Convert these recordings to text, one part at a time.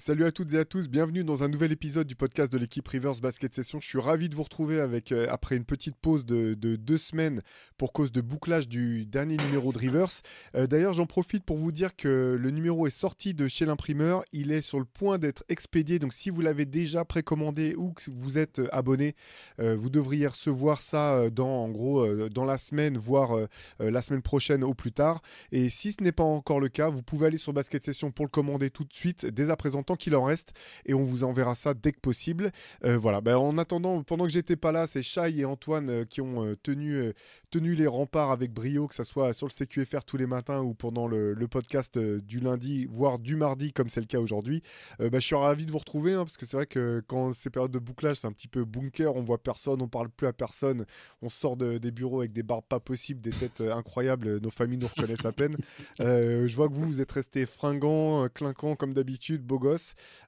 Salut à toutes et à tous, bienvenue dans un nouvel épisode du podcast de l'équipe Rivers Basket Session. Je suis ravi de vous retrouver avec, euh, après une petite pause de, de deux semaines pour cause de bouclage du dernier numéro de Rivers. Euh, D'ailleurs, j'en profite pour vous dire que le numéro est sorti de chez l'imprimeur. Il est sur le point d'être expédié. Donc, si vous l'avez déjà précommandé ou que vous êtes euh, abonné, vous devriez recevoir ça dans, en gros, dans la semaine, voire la semaine prochaine au plus tard. Et si ce n'est pas encore le cas, vous pouvez aller sur Basket Session pour le commander tout de suite, dès à présent, qu'il en reste, et on vous enverra ça dès que possible. Euh, voilà, ben, en attendant, pendant que j'étais pas là, c'est Shai et Antoine euh, qui ont euh, tenu, tenu les remparts avec brio, que ce soit sur le CQFR tous les matins ou pendant le, podcast du lundi, voire du mardi, comme c'est le cas aujourd'hui. Ben, je suis ravi de vous retrouver, hein, parce que c'est vrai que quand ces périodes de bouclage, c'est un petit peu bunker, on voit personne, on parle plus à personne, on sort de- des bureaux avec des barbes pas possibles, des têtes incroyables, nos familles nous reconnaissent à peine. Je vois que vous, vous êtes restés fringants, clinquants comme d'habitude, beaux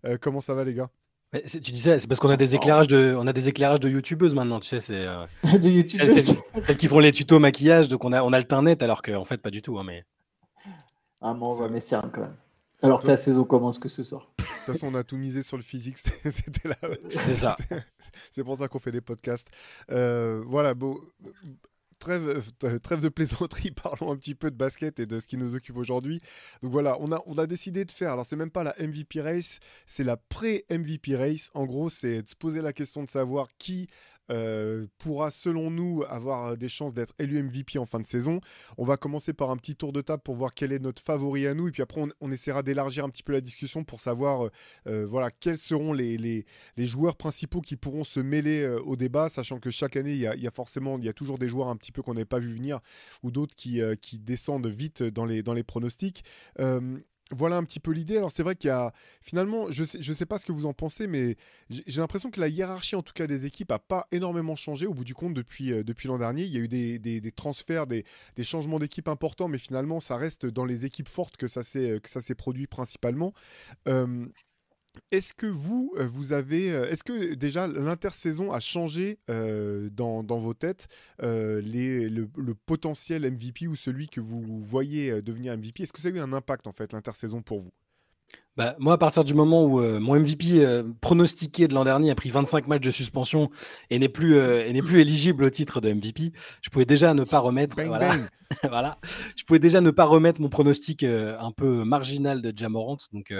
Euh, comment ça va les gars? Mais tu disais, c'est parce qu'on a des éclairages de, on a des éclairages de youtubeuses maintenant, tu sais, c'est euh, de YouTube. celles, celles- celles qui font les tutos maquillage, donc on a, on a le teint net, alors qu'en fait pas du tout. hein, mais Ah, mais on va messer un quand même. Alors que la saison commence que ce soir. De toute façon, on a tout misé sur le physique, c'était c'était là. c'est ça. C'est pour ça qu'on fait des podcasts. Euh, voilà, bon, trêve, euh, trêve de plaisanterie, parlons un petit peu de basket et de ce qui nous occupe aujourd'hui. Donc voilà, on a, on a décidé de faire, alors c'est même pas la MVP race, c'est la pré-MVP race. En gros, c'est de se poser la question de savoir qui euh, pourra, selon nous, avoir euh, des chances d'être élu MVP en fin de saison. On va commencer par un petit tour de table pour voir quel est notre favori à nous, et puis après, on, on essaiera d'élargir un petit peu la discussion pour savoir, euh, voilà, quels seront les, les, joueurs principaux qui pourront se mêler au débat, sachant que chaque année, il y a, forcément, il y a toujours des joueurs un petit peu qu'on n'avait pas vu venir, ou d'autres qui, qui descendent vite dans les, dans les pronostics. Euh, voilà un petit peu l'idée. Alors c'est vrai qu'il y a finalement, je sais, je sais pas ce que vous en pensez, mais j'ai l'impression que la hiérarchie en tout cas des équipes a pas énormément changé au bout du compte depuis, euh, depuis l'an dernier. Il y a eu des, des- transferts, des, des changements d'équipe importants, mais finalement ça reste dans les équipes fortes que ça s'est que ça s'est produit principalement. Euh, est-ce que vous, euh, vous avez, euh, est-ce que déjà l'intersaison a changé euh, dans, vos têtes le, potentiel MVP ou celui que vous voyez devenir MVP Est-ce que ça a eu un impact en fait l'intersaison pour vous? Bah, moi, à partir du moment où euh, mon MVP euh, pronostiqué de l'an dernier a pris 25 matchs de suspension et n'est plus, euh, et n'est plus éligible au titre de MVP, je pouvais déjà ne pas remettre. Bang, voilà, bang. voilà. Je pouvais déjà ne pas remettre mon pronostic un peu marginal de Jamorant. Donc,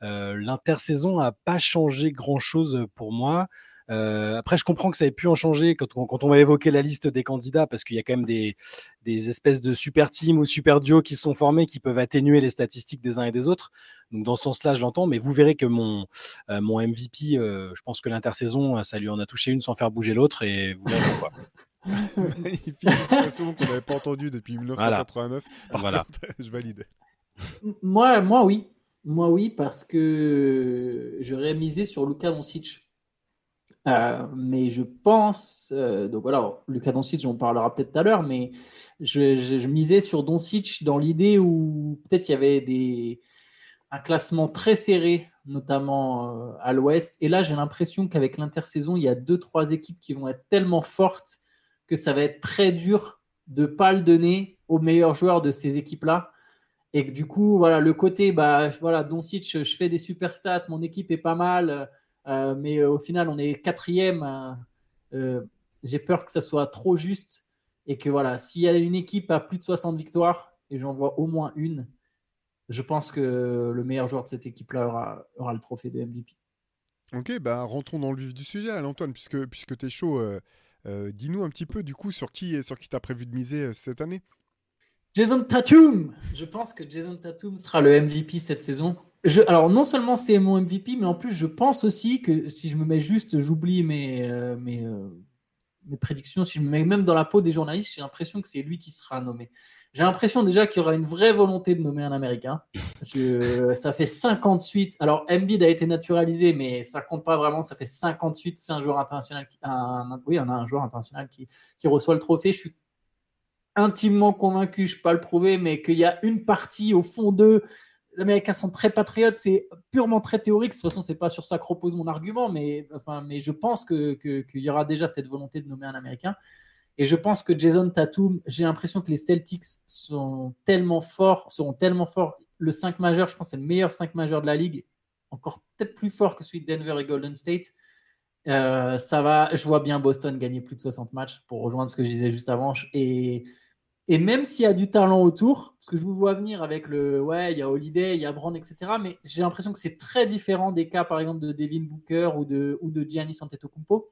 l'intersaison n'a pas changé grand-chose pour moi. Euh, après, je comprends que ça ait pu en changer quand on, quand on va évoquer la liste des candidats, parce qu'il y a quand même des, des espèces de super teams ou super duos qui sont formés qui peuvent atténuer les statistiques des uns et des autres. Donc, dans ce sens-là, je l'entends, mais vous verrez que mon, euh, mon MVP, euh, je pense que l'intersaison, ça lui en a touché une sans faire bouger l'autre, et vous verrez pourquoi. Magnifique expression qu'on n'avait pas entendue depuis 1989. Par Voilà. contre, je valide. Moi, moi, oui. Moi, oui, parce que j'aurais misé sur Luka Doncic. Euh, mais je pense, euh, donc voilà, Luka Doncic, on parlera peut-être tout à l'heure, mais je, misais sur Doncic dans l'idée où peut-être il y avait des, un classement très serré, notamment euh, à l'ouest. Et là, j'ai l'impression qu'avec l'intersaison, il y a deux, trois équipes qui vont être tellement fortes que ça va être très dur de ne pas le donner aux meilleurs joueurs de ces équipes-là. Et que du coup, voilà, le côté, bah, voilà, Doncic, je fais des super stats, mon équipe est pas mal, mais euh, au final, on est quatrième. euh, euh, J'ai peur que ça soit trop juste et que voilà, s'il y a une équipe à plus de 60 victoires, et j'en vois au moins une, je pense que le meilleur joueur de cette équipe-là aura, aura le trophée de MVP. Ok, bah rentrons dans le vif du sujet, Antoine, puisque, puisque tu es chaud. euh, euh, Dis-nous un petit peu du coup sur qui sur qui t'as prévu de miser euh, cette année? Jason Tatum Je pense que Jason Tatum sera le MVP cette saison. Alors, non seulement c'est mon MVP, mais en plus, je pense aussi que si je me mets juste, j'oublie mes, euh, euh, mes prédictions, si je me mets même dans la peau des journalistes, j'ai l'impression que c'est lui qui sera nommé. J'ai l'impression déjà qu'il y aura une vraie volonté de nommer un Américain. ça fait 58. Alors, Embiid a été naturalisé, mais ça compte pas vraiment. Ça fait 58. C'est un joueur international. Oui, on a un joueur international qui, qui reçoit le trophée. Je suis intimement convaincu, je ne peux pas le prouver, mais qu'il y a une partie au fond d'eux. Les Américains sont très patriotes, c'est purement très théorique. De toute façon, c'est pas sur ça que repose mon argument, mais, enfin, mais je pense qu'il que, qu'il y aura déjà cette volonté de nommer un Américain. Et je pense que Jason Tatum, j'ai l'impression que les Celtics sont tellement forts, seront tellement forts. Le 5 majeur, je pense, c'est le meilleur 5 majeur de la ligue, encore peut-être plus fort que celui de Denver et Golden State. Euh, ça va, je vois bien Boston gagner plus de 60 matchs pour rejoindre ce que je disais juste avant. Et et même s'il y a du talent autour, parce que je vous vois venir avec le ouais, il y a Holiday, il y a Brown, etc. Mais j'ai l'impression que c'est très différent des cas, par exemple, de Devin Booker ou de, ou de Giannis Antetokounmpo.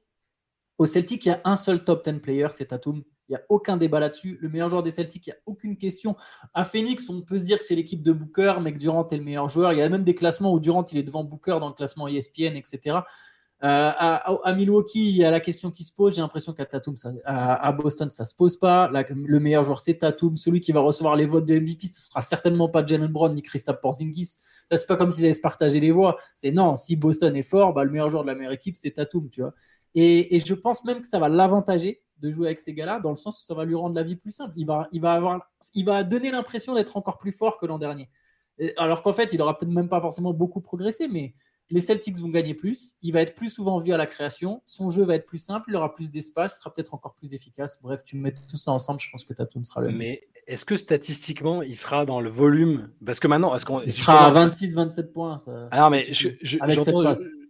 Au Celtic, il y a un seul top 10 player, c'est Tatum. Il n'y a aucun débat là-dessus. Le meilleur joueur des Celtics, il n'y a aucune question. À Phoenix, on peut se dire que c'est l'équipe de Booker, mais que Durant est le meilleur joueur. Il y a même des classements où Durant il est devant Booker dans le classement ESPN, etc. Euh, à, Milwaukee, il y a la question qui se pose. J'ai l'impression qu'à Tatum, ça, à, Boston, ça se pose pas. le meilleur joueur, c'est Tatum. Celui qui va recevoir les votes de MVP, ce sera certainement pas Jalen Brown ni Christophe Porzingis. Là, c'est pas comme s'ils allaient se partager les voix. C'est non, si Boston est fort, bah, le meilleur joueur de la meilleure équipe, c'est Tatum. Et, je pense même que ça va l'avantager de jouer avec ces gars-là, dans le sens où ça va lui rendre la vie plus simple. Il va, il va donner l'impression d'être encore plus fort que l'an dernier. alors qu'en fait, il aura peut-être même pas forcément beaucoup progressé, mais les Celtics vont gagner plus, il va être plus souvent vu à la création, son jeu va être plus simple, il aura plus d'espace, sera peut-être encore plus efficace. Bref, tu mets tout ça ensemble, je pense que Tatum sera le Mais est-ce que statistiquement, il sera dans le volume? Parce que maintenant, est-ce qu'on. Il sera à 26-27 points. Ça, Alors, mais je,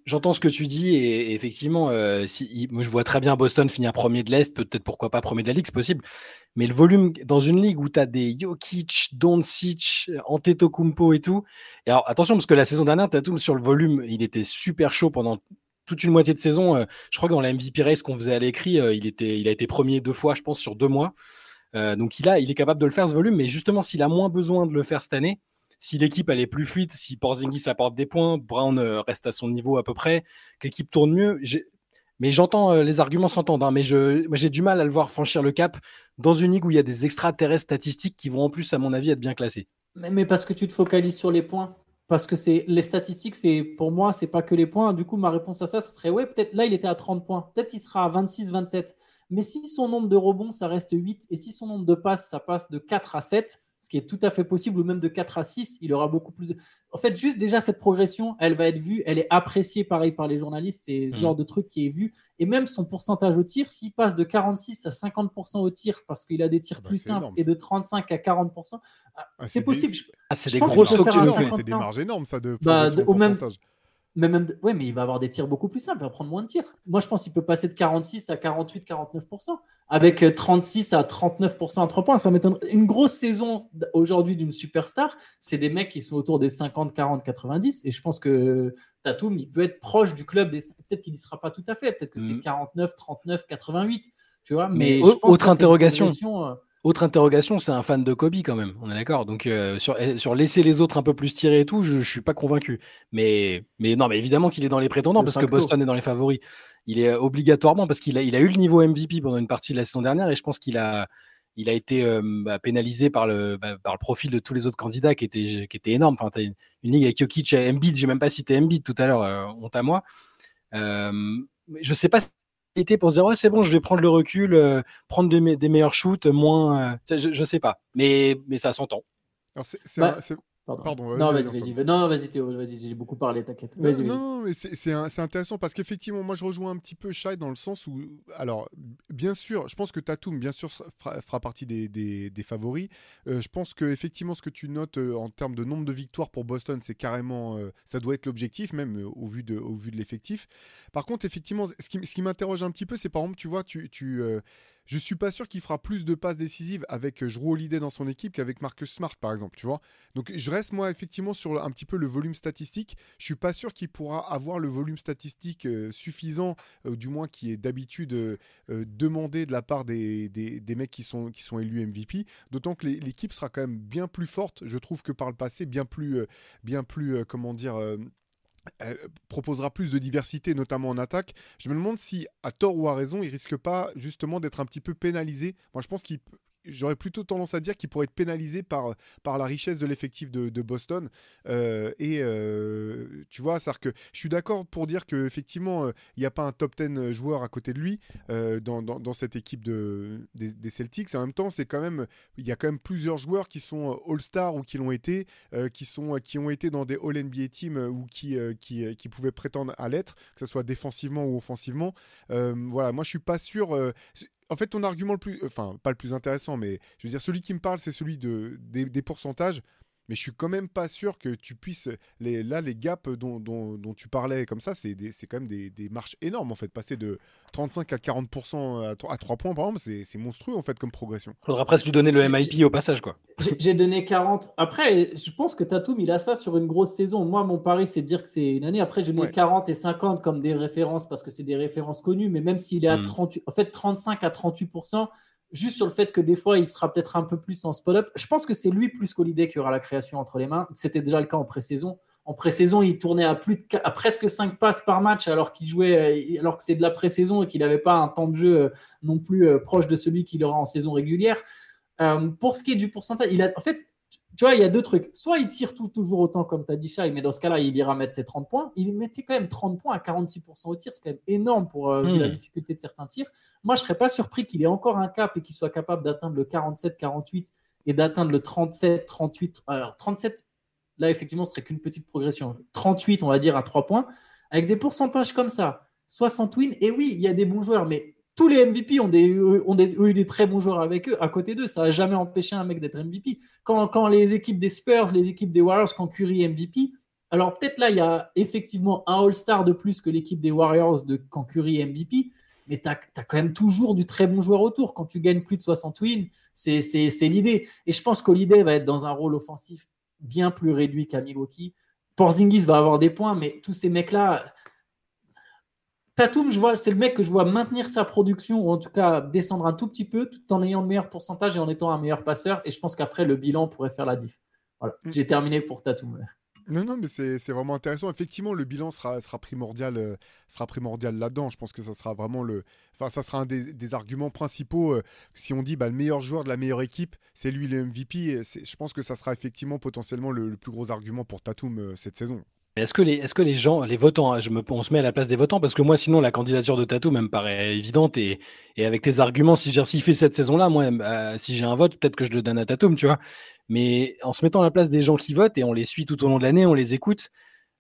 j'entends ce que tu dis et, effectivement, euh, si, moi je vois très bien Boston finir premier de l'Est, peut-être pourquoi pas premier de la Ligue, c'est possible. Mais le volume dans une ligue où tu as des Jokic, Doncic, Antetokounmpo et tout. Et alors attention parce que la saison dernière, Tatum sur le volume, il était super chaud pendant toute une moitié de saison. Euh, je crois que dans la MVP race qu'on faisait à l'écrit, euh, il, il a été premier deux fois, je pense, sur deux mois. donc il, a, il est capable de le faire ce volume, mais justement, s'il a moins besoin de le faire cette année, si l'équipe est plus fluide, si Porzingis apporte des points, Brown euh, reste à son niveau à peu près, que l'équipe tourne mieux. Mais j'entends, euh, les arguments s'entendent, hein, mais j'ai du mal à le voir franchir le cap dans une ligue où il y a des extraterrestres statistiques qui vont en plus, à mon avis, être bien classés. Mais, parce que tu te focalises sur les points. Parce que c'est les statistiques, c'est pour moi, c'est pas que les points. Du coup, ma réponse à ça, ce serait ouais, peut-être là, il était à 30 points. Peut-être qu'il sera à 26, 27. Mais si son nombre de rebonds, ça reste 8, et si son nombre de passes, ça passe de 4 à 7, ce qui est tout à fait possible, ou même de 4 à 6, il aura beaucoup plus de... En fait, juste déjà cette progression, elle va être vue, elle est appréciée pareil par les journalistes, c'est le mmh. genre de truc qui est vu. Et même son pourcentage au tir, s'il passe de 46 à 50% au tir parce qu'il a des tirs ah bah, plus simples et de 35 à 40%, ah, ah, c'est possible. c'est des gros C'est des marges énormes, ça, de, bah, au même mais même, ouais, mais il va avoir des tirs beaucoup plus simples, il va prendre moins de tirs. Moi, je pense qu'il peut passer de 46 à 48, 49%, avec 36 euh, à 39% à 3 points. Ça m'étonne. Une grosse saison aujourd'hui d'une superstar, c'est des mecs qui sont autour des 50, 40, 90. Et je pense que Tatum, il peut être proche du club des. Peut-être qu'il n'y sera pas tout à fait. Peut-être que c'est 49, 39, 88. Tu vois, mais, autre interrogation. Euh, autre interrogation, c'est un fan de Kobe quand même, on est d'accord. Donc euh, sur, eh, sur, laisser les autres un peu plus tirer et tout, je, ne suis pas convaincu. Mais, mais non, mais évidemment qu'il est dans les prétendants parce que Boston est dans les favoris. Il est obligatoirement parce qu'il a, il a eu le niveau MVP pendant une partie de la saison dernière et je pense qu'il a, il a été euh, bah, pénalisé par le, bah, par le profil de tous les autres candidats qui était, qui était énorme. Enfin, as une, une, ligue avec Jokic et Embiid, j'ai même pas cité Embiid tout à l'heure, euh, honte à moi. Euh, je sais pas été pour se dire ouais c'est bon je vais prendre le recul euh, prendre des, des, meilleurs shoots moins euh, je, je sais pas. Mais mais ça s'entend. C'est bah, Pardon. non, vas-y, vas-y. Non, vas-y, Théo, vas-y, j'ai beaucoup parlé, t'inquiète. Non, non, mais c'est intéressant parce qu'effectivement, moi, je rejoins un petit peu Shai dans le sens où, alors, bien sûr, je pense que Tatum, bien sûr, fera, partie des, des, des favoris. Euh, je pense que effectivement, ce que tu notes euh, en termes de nombre de victoires pour Boston, c'est carrément, euh, ça doit être l'objectif, même au vu de, au vu de l'effectif. Par contre, effectivement, ce qui, ce qui m'interroge un petit peu, c'est par exemple, tu vois, tu, tu je suis pas sûr qu'il fera plus de passes décisives avec Drew Holiday dans son équipe qu'avec Marcus Smart, par exemple, tu vois. Donc je reste moi effectivement sur un petit peu le volume statistique. Je suis pas sûr qu'il pourra avoir le volume statistique euh, suffisant, euh, du moins qui est d'habitude euh, demandé de la part des, des, mecs qui sont, qui sont élus MVP. D'autant que l'équipe sera quand même bien plus forte, je trouve, que par le passé, bien plus, bien plus comment dire proposera plus de diversité, notamment en attaque. Je me demande si, à tort ou à raison, il risque pas justement d'être un petit peu pénalisé. Moi, je pense qu'il j'aurais plutôt tendance à dire qu'il pourrait être pénalisé par, par la richesse de l'effectif de, Boston. Euh, et euh, tu vois, que je suis d'accord pour dire qu'effectivement, euh, il n'y a pas un top 10 joueur à côté de lui dans, dans, cette équipe de, des, Celtics. Et en même temps, c'est quand même, il y a quand même plusieurs joueurs qui sont All-Star ou qui l'ont été, qui, sont, qui ont été dans des All-NBA Teams ou qui, qui, qui, pouvaient prétendre à l'être, que ce soit défensivement ou offensivement. voilà, moi je suis pas sûr en fait, ton argument le plus, enfin, pas le plus intéressant, mais je veux dire, celui qui me parle, c'est celui de, des pourcentages mais je suis quand même pas sûr que tu puisses. Les, là, les gaps dont, dont, tu parlais comme ça, c'est quand même des, des, marches énormes en fait. Passer de 35 à 40% à, à 3 points par exemple, c'est monstrueux en fait comme progression. Faudra presque lui donner le MIP au passage quoi. J'ai donné 40. Après, je pense que Tatum il a ça sur une grosse saison. Moi, mon pari c'est de dire que c'est une année. Après, je mets 40 et 50 comme des références parce que c'est des références connues. Mais même s'il est à 38, hmm. en fait 35 à 38%, juste sur le fait que des fois, il sera peut-être un peu plus en spot-up. Je pense que c'est lui plus qu'Holiday qui aura la création entre les mains. C'était déjà le cas en pré-saison. En pré-saison, il tournait à, plus à presque 5 passes par match alors qu'il jouait, euh, alors que c'est de la pré-saison et qu'il n'avait pas un temps de jeu euh, non plus euh, proche de celui qu'il aura en saison régulière. pour ce qui est du pourcentage, il a, en fait, tu vois, il y a deux trucs. Soit il tire tout, toujours autant comme tu as dit, Shai, mais dans ce cas-là, il ira mettre ses 30 points. Il mettait quand même 30 points à 46% au tir. C'est quand même énorme pour euh, la hmm. difficulté de certains tirs. Moi, je ne serais pas surpris qu'il ait encore un cap et qu'il soit capable d'atteindre le 47-48 et d'atteindre le 37-38. Alors, 37, là, effectivement, ce serait qu'une petite progression. 38, on va dire, à 3 points. Avec des pourcentages comme ça, 60 wins. Et oui, il y a des bons joueurs, mais tous les MVP ont, eu des très bons joueurs avec eux, à côté d'eux. Ça n'a jamais empêché un mec d'être MVP. Quand, quand, les équipes des Spurs, les équipes des Warriors, quand Curry MVP, alors peut-être là, il y a effectivement un All-Star de plus que l'équipe des Warriors de quand Curry MVP, mais tu as, quand même toujours du très bon joueur autour. Quand tu gagnes plus de 60 wins, c'est l'idée. Et je pense qu'Holiday va être dans un rôle offensif bien plus réduit qu'à Milwaukee. Porzingis va avoir des points, mais tous ces mecs-là, Tatum, je vois, c'est le mec que je vois maintenir sa production ou en tout cas descendre un tout petit peu tout en ayant le meilleur pourcentage et en étant un meilleur passeur. Et je pense qu'après, le bilan pourrait faire la diff. Voilà, mm. j'ai terminé pour Tatum. Non, non, mais c'est vraiment intéressant. Effectivement, le bilan sera, sera primordial, euh, sera primordial là-dedans. Je pense que ça sera vraiment le, enfin, ça sera un des, arguments principaux. Euh, si on dit bah, le meilleur joueur de la meilleure équipe, c'est lui le MVP. Je pense que ça sera effectivement potentiellement le, plus gros argument pour Tatum euh, cette saison. Est-ce que, les, est-ce que les gens, les votants, hein, on se met à la place des votants parce que moi, sinon, la candidature de Tatou me paraît évidente et, avec tes arguments, si s'il fait cette saison-là, moi, bah, si j'ai un vote, peut-être que je le donne à Tatum, tu vois. Mais en se mettant à la place des gens qui votent et on les suit tout au long de l'année, on les écoute,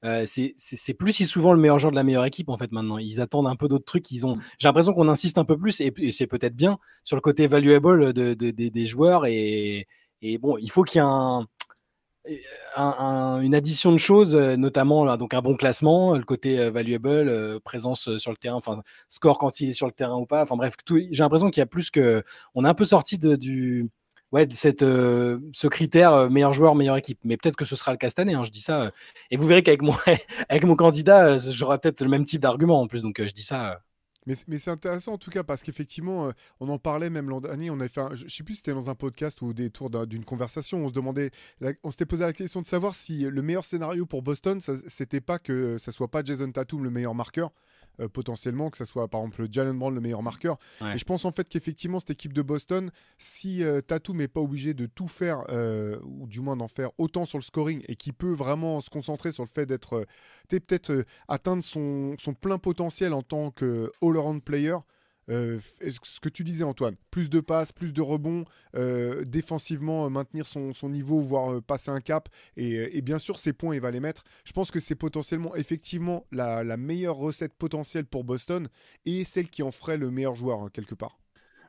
euh, c'est, plus si souvent le meilleur joueur de la meilleure équipe en fait maintenant. Ils attendent un peu d'autres trucs. J'ai l'impression qu'on insiste un peu plus et, c'est peut-être bien sur le côté valuable de, de, des joueurs et, et bon, il faut qu'il y ait un une addition de choses, euh, notamment donc un bon classement, le côté euh, valuable, euh, présence sur le terrain, enfin score quand il est sur le terrain ou pas. Enfin bref, j'ai l'impression qu'il y a plus que, on est un peu sorti de, du, ouais, cette, ce critère meilleur joueur, meilleure équipe. Mais peut-être que ce sera le cas cette année. Hein, je dis ça, et vous verrez qu'avec mon, avec mon candidat, j'aurai peut-être le même type d'argument en plus. Donc je dis ça mais, c'est intéressant en tout cas parce qu'effectivement, euh, on en parlait même l'an dernier. On avait fait, je, sais plus si c'était dans un podcast ou des tours d'une conversation. On se demandait, on s'était posé la question de savoir si le meilleur scénario pour Boston, c'était pas que ça soit pas Jason Tatum le meilleur marqueur, euh, potentiellement, que ce soit par exemple Jalen Brown le meilleur marqueur. Et je pense en fait qu'effectivement, cette équipe de Boston, si euh, Tatum n'est pas obligé de tout faire, euh, ou du moins d'en faire autant sur le scoring, et qui peut vraiment se concentrer sur le fait d'être, peut-être atteindre son, son, plein potentiel en tant que all-around player, euh, ce que tu disais Antoine, plus de passes, plus de rebonds, euh, défensivement euh, maintenir son, niveau, voire passer un cap, et, bien sûr ses points il va les mettre. Je pense que c'est potentiellement effectivement la, meilleure recette potentielle pour Boston et celle qui en ferait le meilleur joueur hein, quelque part.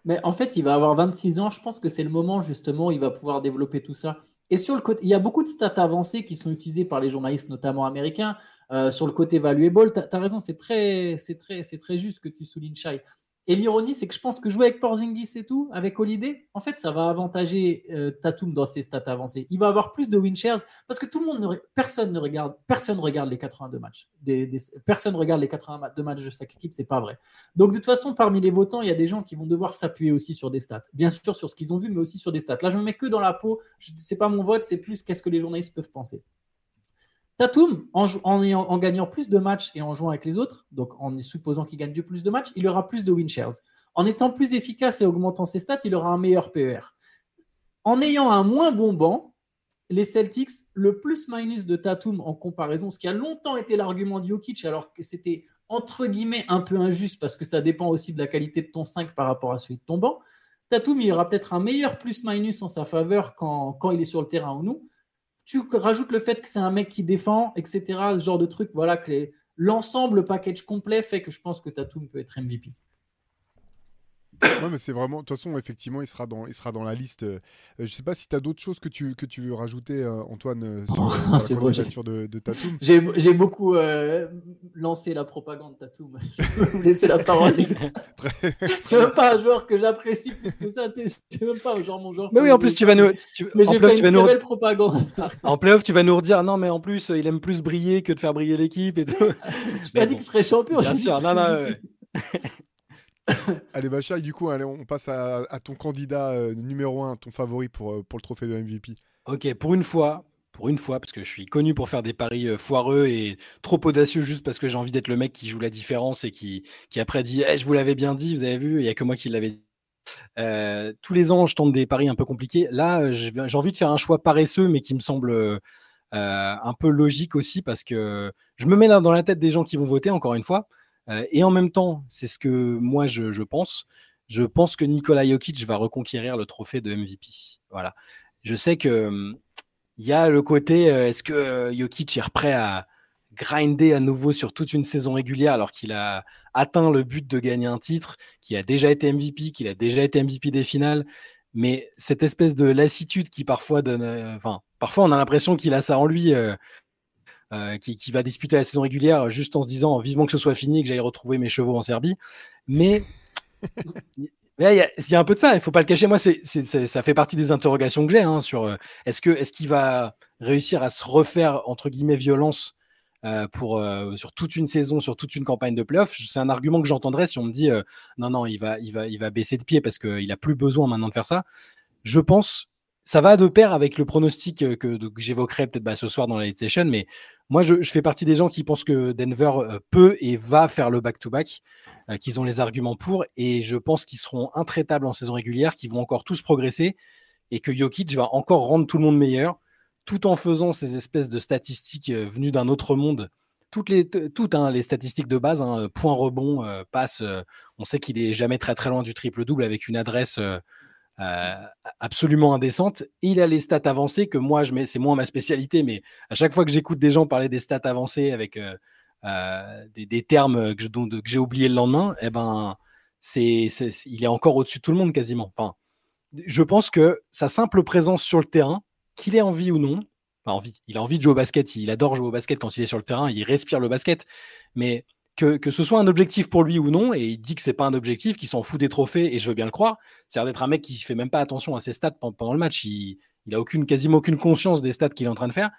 Mais en fait il va avoir 26 ans, je pense que c'est le moment justement où il va pouvoir développer tout ça. Et sur le côté, il y a beaucoup de stats avancées qui sont utilisées par les journalistes, notamment américains, sur le côté valuable. Tu as, raison, c'est très, très, juste que tu soulignes, Shai. Et l'ironie, c'est que je pense que jouer avec Porzingis et tout, avec Holiday, en fait, ça va avantager euh, Tatum dans ses stats avancées. Il va avoir plus de win shares parce que tout le monde, personne ne regarde, personne regarde les 82 matchs. Des, personne regarde les 82 matchs de chaque équipe, c'est pas vrai. Donc de toute façon, parmi les votants, il y a des gens qui vont devoir s'appuyer aussi sur des stats. Bien sûr sur ce qu'ils ont vu, mais aussi sur des stats. Là, je me mets que dans la peau. C'est pas mon vote, c'est plus qu'est-ce que les journalistes peuvent penser. Tatum, en, gagnant plus de matchs et en jouant avec les autres, donc en supposant qu'il gagne plus de matchs, il aura plus de win shares. En étant plus efficace et augmentant ses stats, il aura un meilleur PER. En ayant un moins bon banc, les Celtics, le plus-minus de Tatum en comparaison, ce qui a longtemps été l'argument de Jokic, alors que c'était entre guillemets un peu injuste parce que ça dépend aussi de la qualité de ton 5 par rapport à celui de ton banc. Tatum, il aura peut-être un meilleur plus-minus en sa faveur quand, quand il est sur le terrain ou non tu rajoutes le fait que c'est un mec qui défend, etc. Ce genre de truc, voilà, que l'ensemble, le package complet fait que je pense que Tatum peut être MVP. Non, mais c'est vraiment. De toute façon, effectivement, il sera dans, il sera dans la liste. Euh, je ne sais pas si tu as d'autres choses que tu, que tu veux rajouter, euh, Antoine, euh, sur, la candidature de, de Tatum. J'ai beaucoup lancé la propagande Tatum. je vais vous laisser la parole. c'est même pas un joueur que j'apprécie plus que ça. C'est même pas genre mon joueur. Mais oui, en plus, tu vas nous. Mais j'ai fait une nous... propagande. en playoff, tu vas nous redire non, mais en plus, il aime plus briller que de faire briller l'équipe et tout. Je pas dit qu'il serait champion. Bien sûr, non, non. allez, Bacha, du coup, allez, on passe à, ton candidat euh, numéro 1, ton favori pour, euh, pour le trophée de MVP. Ok, pour une fois, pour une fois, parce que je suis connu pour faire des paris euh, foireux et trop audacieux juste parce que j'ai envie d'être le mec qui joue la différence et qui, qui après dit eh, Je vous l'avais bien dit, vous avez vu, il n'y a que moi qui l'avais dit. tous les ans, je tente des paris un peu compliqués. Là, j'ai envie de faire un choix paresseux, mais qui me semble un peu logique aussi parce que je me mets là dans la tête des gens qui vont voter, encore une fois. Euh, et en même temps, c'est ce que moi je, pense. Je pense que Nikola Jokic va reconquérir le trophée de MVP. Voilà. Je sais que hum, il y a le côté euh, est-ce que euh, Jokic est prêt à grinder à nouveau sur toute une saison régulière alors qu'il a atteint le but de gagner un titre, qu'il a déjà été MVP, qu'il a déjà été MVP des finales. Mais cette espèce de lassitude qui parfois donne, enfin, parfois on a l'impression qu'il a ça en lui. Euh, qui, va disputer la saison régulière juste en se disant vivement que ce soit fini et que j'aille retrouver mes chevaux en Serbie. Mais il y, a un peu de ça, il faut pas le cacher. Moi, c'est, ça fait partie des interrogations que j'ai hein, sur euh, est-ce, que, est-ce qu'il va réussir à se refaire, entre guillemets, violence euh, pour, sur toute une saison, sur toute une campagne de playoff? C'est un argument que j'entendrais si on me dit non, non, il va, il, va, il va baisser de pied parce qu'il n'a plus besoin maintenant de faire ça. Je pense ça va de pair avec le pronostic que, que j'évoquerai peut-être bah, ce soir dans la League Session, mais moi, je, fais partie des gens qui pensent que Denver euh, peut et va faire le back-to-back, euh, qu'ils ont les arguments pour, et je pense qu'ils seront intraitables en saison régulière, qu'ils vont encore tous progresser, et que Jokic va encore rendre tout le monde meilleur, tout en faisant ces espèces de statistiques euh, venues d'un autre monde. Toutes les, hein, statistiques de base, hein, point rebond, passe, on sait qu'il est jamais très très loin du triple-double avec une adresse euh, absolument indécente. Il a les stats avancées que moi, je mets, c'est moins ma spécialité, mais à chaque fois que j'écoute des gens parler des stats avancées avec euh, euh, des, termes que, j'ai oublié le lendemain, eh ben, c'est, il est encore au-dessus de tout le monde quasiment. Enfin, je pense que sa simple présence sur le terrain, qu'il ait envie ou non, envie, il a envie de jouer au basket, il adore jouer au basket quand il est sur le terrain, il respire le basket, mais que, ce soit un objectif pour lui ou non, et il dit que c'est pas un objectif, qu'il s'en fout des trophées, et je veux bien le croire. C'est d'être un mec qui fait même pas attention à ses stats pendant le match. Il, il a aucune, quasiment aucune conscience des stats qu'il est en train de faire.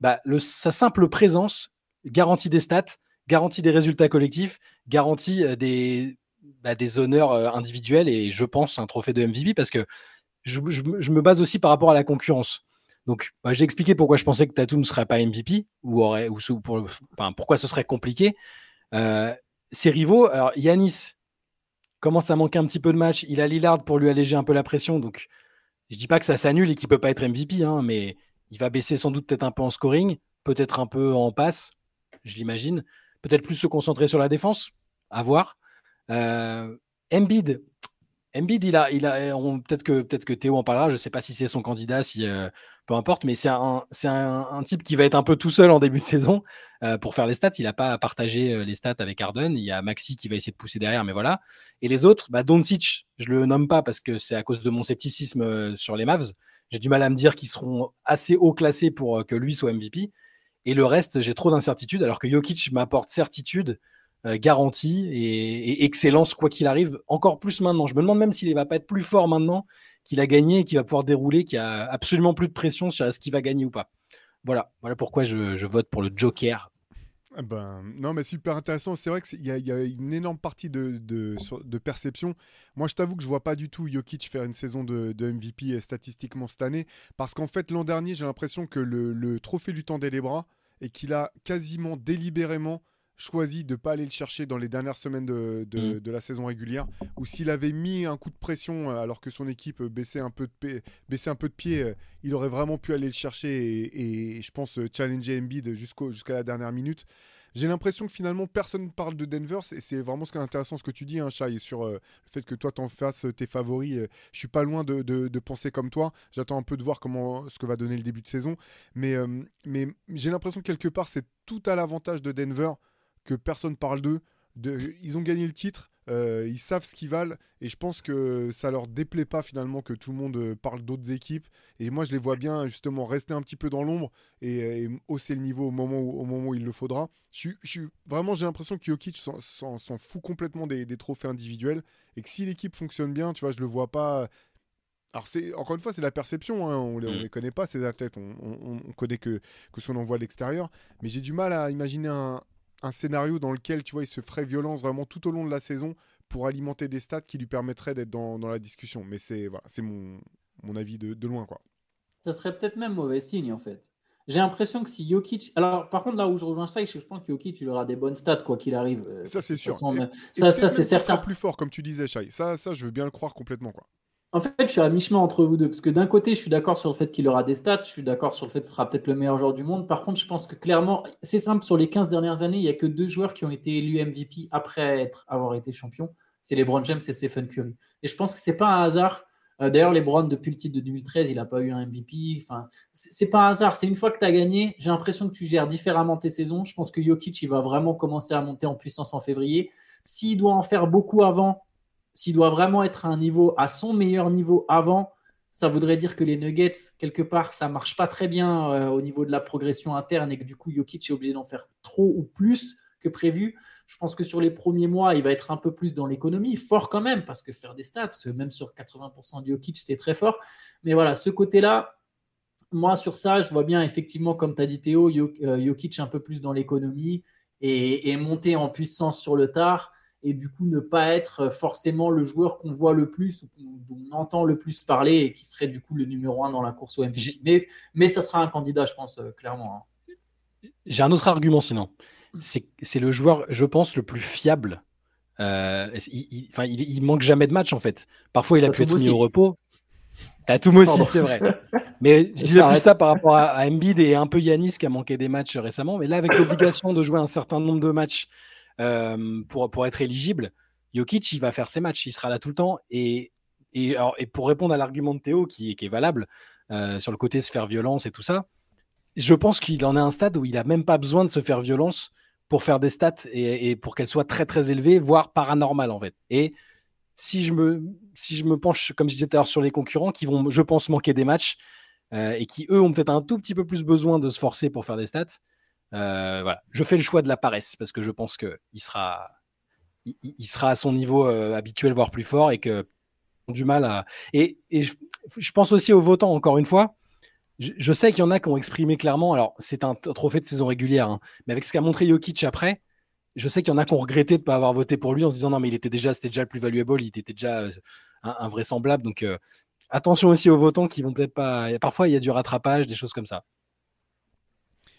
Bah, sa simple présence garantit des stats, garantit des résultats collectifs, garantit euh, des, bah, des honneurs euh, individuels et je pense un trophée de MVP parce que je, me base aussi par rapport à la concurrence. Donc, bah, j'ai expliqué pourquoi je pensais que Tatum ne serait pas MVP ou, aurait, ou pour, pourquoi ce serait compliqué. Euh, ses rivaux, alors Yanis commence à manquer un petit peu de match. Il a Lillard pour lui alléger un peu la pression. Donc, je dis pas que ça s'annule et qu'il peut pas être MVP, hein, mais il va baisser sans doute peut-être un peu en scoring, peut-être un peu en passe, je l'imagine. Peut-être plus se concentrer sur la défense, à voir. Euh, Embiid, Embiid, il a, il a, peut-être que, peut-être que Théo en parlera. Je ne sais pas si c'est son candidat, si euh, peu importe, mais c'est un, type qui va être un peu tout seul en début de saison euh, pour faire les stats. Il n'a pas à partager euh, les stats avec Arden. Il y a Maxi qui va essayer de pousser derrière, mais voilà. Et les autres, bah, Doncic, je le nomme pas parce que c'est à cause de mon scepticisme sur les Mavs. J'ai du mal à me dire qu'ils seront assez haut classés pour que lui soit MVP. Et le reste, j'ai trop d'incertitudes, alors que Jokic m'apporte certitude euh, garantie et, excellence quoi qu'il arrive, encore plus maintenant. Je me demande même s'il ne va pas être plus fort maintenant qu'il a gagné et qu'il va pouvoir dérouler, qu'il n'y a absolument plus de pression sur ce qu'il va gagner ou pas. Voilà, voilà pourquoi je, vote pour le Joker. Ah ben, non, mais super intéressant. C'est vrai qu'il y, y, a une énorme partie de, perception. Moi, je t'avoue que je vois pas du tout Jokic faire une saison de, MVP statistiquement cette année. Parce qu'en fait, l'an dernier, j'ai l'impression que le, trophée lui tendait les bras et qu'il a quasiment délibérément choisi de ne pas aller le chercher dans les dernières semaines de, de, Mm. la saison régulière, ou s'il avait mis un coup de pression euh, alors que son équipe euh, baissait un peu de, baissait un peu de pied, euh, il aurait vraiment pu aller le chercher et, et je pense challenger Embiid jusqu'à la dernière minute. J'ai l'impression que finalement personne ne parle de Denver, c'est c'est vraiment ce qui est intéressant ce que tu dis, hein, Shai, sur euh, le fait que toi t'en fasses tes favoris. euh, je suis pas loin de, de- de penser comme toi. J'attends un peu de voir comment ce que va donner le début de saison, mais, euh, mais j'ai l'impression que quelque part c'est tout à l'avantage de Denver que personne parle d'eux. De, ils ont gagné le titre, euh, ils savent ce qu'ils valent, et je pense que ça leur déplaît pas finalement que tout le monde euh, parle d'autres équipes. Et moi, je les vois bien justement rester un petit peu dans l'ombre et, et hausser le niveau au moment où, au moment où il le faudra. Je, vraiment, j'ai l'impression que Jokic s'en- fout complètement des, des trophées individuels et que si l'équipe fonctionne bien, tu vois, je le vois pas. Alors c'est encore une fois c'est la perception, hein, on, les, on Mm. les connaît pas ces athlètes, on, on, on connaît que que ce qu'on en voit à l'extérieur, mais j'ai du mal à imaginer un, un scénario dans lequel tu vois il se ferait violence vraiment tout au long de la saison pour alimenter des stats qui lui permettraient d'être dans, dans la discussion. Mais c'est voilà, c'est mon, mon avis de, de loin quoi. Ça serait peut-être même mauvais signe en fait. J'ai l'impression que si Jokic. Alors, par contre, là où je rejoins ça, je pense que Jokic, il aura des bonnes stats quoi qu'il arrive. euh, Ça c'est sûr. façon, Et- ça, ça c'est certain. plus fort comme tu disais, Shai. Ça, ça je veux bien le croire complètement quoi. En fait, je suis à mi-chemin entre vous deux. Parce que d'un côté, je suis d'accord sur le fait qu'il aura des stats. Je suis d'accord sur le fait que ce sera peut-être le meilleur joueur du monde. Par contre, je pense que clairement, c'est simple, sur les 15 dernières années, il n'y a que deux joueurs qui ont été élus MVP après être, avoir été champion. C'est LeBron James et Stephen Curry. Et je pense que c'est pas un hasard. Euh, D'ailleurs, LeBron, depuis le titre de 2013, il n'a pas eu un MVP. Enfin, c'est pas un hasard. C'est une fois que tu as gagné, j'ai l'impression que tu gères différemment tes saisons. Je pense que Jokic, il va vraiment commencer à monter en puissance en février. S'il doit en faire beaucoup avant, s'il doit vraiment être à un niveau, à son meilleur niveau avant, ça voudrait dire que les Nuggets, quelque part, ça marche pas très bien euh, au niveau de la progression interne et que du coup, Jokic est obligé d'en faire trop ou plus que prévu. Je pense que sur les premiers mois, il va être un peu plus dans l'économie, fort quand même, parce que faire des stats, même sur 80% de Jokic, c'était très fort. Mais voilà, ce côté-là, moi, sur ça, je vois bien effectivement, comme tu as dit Théo, euh, Jokic un peu plus dans l'économie et, et monter en puissance sur le tard et du coup ne pas être forcément le joueur qu'on voit le plus ou qu'on- dont on entend le plus parler et qui serait du coup le numéro un dans la course au MVP. Mais, mais ça sera un candidat, je pense, euh, clairement. hein. J'ai un autre argument sinon. C'est c'est le joueur, je pense, le plus fiable. Euh, il, il- enfin, il, il manque jamais de match en fait. Parfois, il a pu être mis au repos. Tatum aussi, c'est vrai. Mais je disais plus ça par rapport à, à Embiid et un peu Yanis qui a manqué des matchs récemment. Mais là, avec l'obligation de jouer un certain nombre de matchs euh, pour, pour être éligible, Jokic, il va faire ses matchs. Il sera là tout le temps. Et, et, alors, et pour répondre à l'argument de Théo qui, est valable euh, sur le côté se faire violence et tout ça, je pense qu'il en est un stade où il a même pas besoin de se faire violence pour faire des stats et, et pour qu'elles soient très très élevées, voire paranormales en fait. Et si je me, si je me penche, comme je disais tout à l'heure, sur les concurrents qui vont, je pense, manquer des matchs euh, et qui, eux, ont peut-être un tout petit peu plus besoin de se forcer pour faire des stats, euh, voilà. je fais le choix de la paresse parce que je pense qu'il sera, il, sera à son niveau euh, habituel, voire plus fort et que du mal à. Et, je, pense aussi aux votants, encore une fois. Je, sais qu'il y en a qui ont exprimé clairement, alors c'est un trophée de saison régulière, hein, mais avec ce qu'a montré Jokic après, je sais qu'il y en a qui ont regretté de ne pas avoir voté pour lui en se disant non, mais il était déjà, c'était déjà le plus valuable, il était déjà euh, un, un vraisemblable. Donc attention aussi aux votants qui vont peut-être pas. Parfois, il y a du rattrapage, des choses comme ça.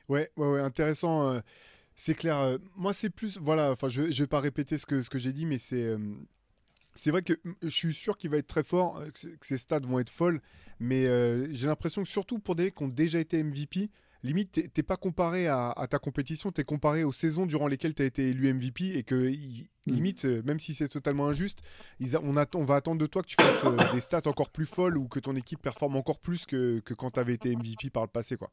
Ouais, ouais, ouais, intéressant. euh, c'est clair. euh, moi, c'est plus. Voilà, enfin, je, je vais pas répéter ce que, ce que j'ai dit, mais c'est. euh, c'est vrai que je suis sûr qu'il va être très fort, que, ses- que ses stats vont être folles, mais j'ai l'impression que surtout pour des mecs qui ont déjà été MVP, limite, t'es- pas comparé à, à ta compétition, t'es comparé aux saisons durant lesquelles tu as été élu MVP et que Mm. limite, même si c'est totalement injuste, ils a- on, attend, on va attendre de toi que tu fasses euh, des stats encore plus folles ou que ton équipe performe encore plus que, que quand tu avais été MVP par le passé, quoi.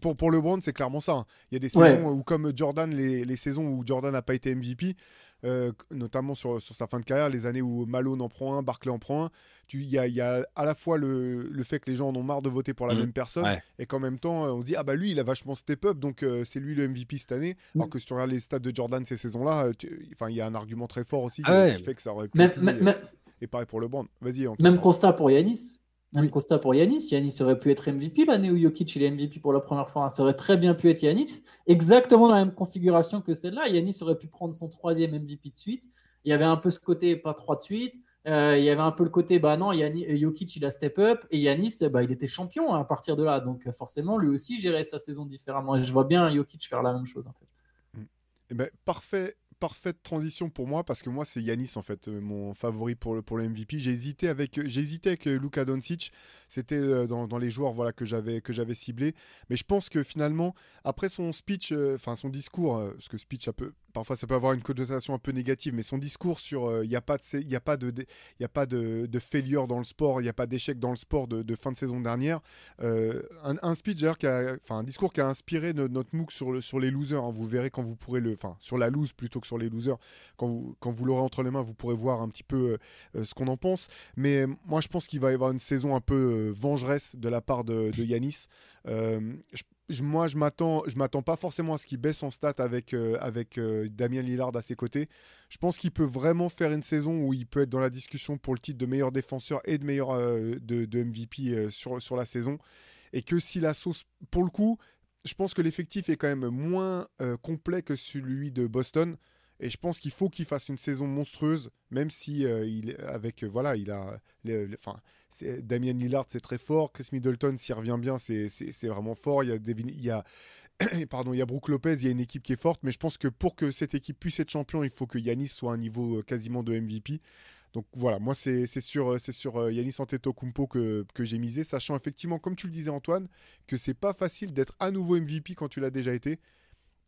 Pour, pour LeBron, c'est clairement ça. hein. Il y a des Ouais. saisons où, comme Jordan, les, les saisons où Jordan n'a pas été MVP, euh, notamment sur, sur sa fin de carrière, les années où Malone en prend un, Barclay en prend un, tu- il y a, il y a à la fois le, le fait que les gens en ont marre de voter pour la Mhm. même personne, Ouais. et qu'en même temps, euh, on se dit, ah bah lui, il a vachement step up, donc euh, c'est lui le MVP cette année. Alors Mhm. que si tu regardes les stats de Jordan ces saisons-là, enfin, il y a un argument très fort aussi Ah qui, ouais. qui fait que ça aurait pu Même, être lui, même- même- Et pareil pour LeBron. Vas-y, même constat pour Yanis. Même Oui. constat pour Yanis. Yanis aurait pu être MVP l'année où Jokic il est MVP pour la première fois. Ça aurait très bien pu être Yanis. Exactement dans la même configuration que celle-là. Yanis aurait pu prendre son troisième MVP de suite. Il y avait un peu ce côté, pas trois de suite. Euh, il y avait un peu le côté, bah non, Yanni, Jokic, il a step up, et Yanis, bah, il était champion à partir de là. Donc forcément, lui aussi gérait sa saison différemment. je vois bien Jokic faire la même chose, en fait. Mm. Eh ben, parfait, parfaite transition pour moi parce que moi c'est Yanis en fait euh, mon favori pour le, MVP. J'ai hésité avec hésité avec euh, Luka Doncic, c'était euh, dans, les joueurs voilà que j'avais que j'avais ciblé, mais je pense que finalement après son speech enfin son discours parce que speech un peu parfois ça peut avoir une connotation un peu négative, mais son discours sur il n'y a pas de il a pas de il a pas de, de failure dans le sport, il n'y a pas d'échec dans le sport de, fin de saison dernière, un, un, speech qui a enfin un discours qui a inspiré notre, MOOC sur sur les losers, hein. vous verrez quand vous pourrez le enfin sur la lose plutôt que sur les losers. Quand vous, quand vous l'aurez entre les mains, vous pourrez voir un petit peu euh, ce qu'on en pense. Mais moi, je pense qu'il va y avoir une saison un peu euh, vengeresse de la part de, Yanis. Euh, moi, je m'attends, je m'attends pas forcément à ce qu'il baisse en stats avec, avec Damien Lillard à ses côtés. Je pense qu'il peut vraiment faire une saison où il peut être dans la discussion pour le titre de meilleur défenseur et de meilleur de, MVP sur, sur la saison. Et que si la sauce, pour le coup, je pense que l'effectif est quand même moins complet que celui de Boston. Et je pense qu'il faut qu'il fasse une saison monstrueuse, même si euh, il avec euh, voilà, il a, enfin, Damien Lillard c'est très fort, Chris Middleton s'y revient bien, c'est vraiment fort. Il y a il y a pardon, il y a Brook Lopez, il y a une équipe qui est forte, mais je pense que pour que cette équipe puisse être champion, il faut que Yanis soit à un niveau euh, quasiment de MVP. Donc voilà, moi c'est sur, sur Yanis Antetokounmpo que, que j'ai misé, sachant effectivement, comme tu le disais Antoine, que c'est pas facile d'être à nouveau MVP quand tu l'as déjà été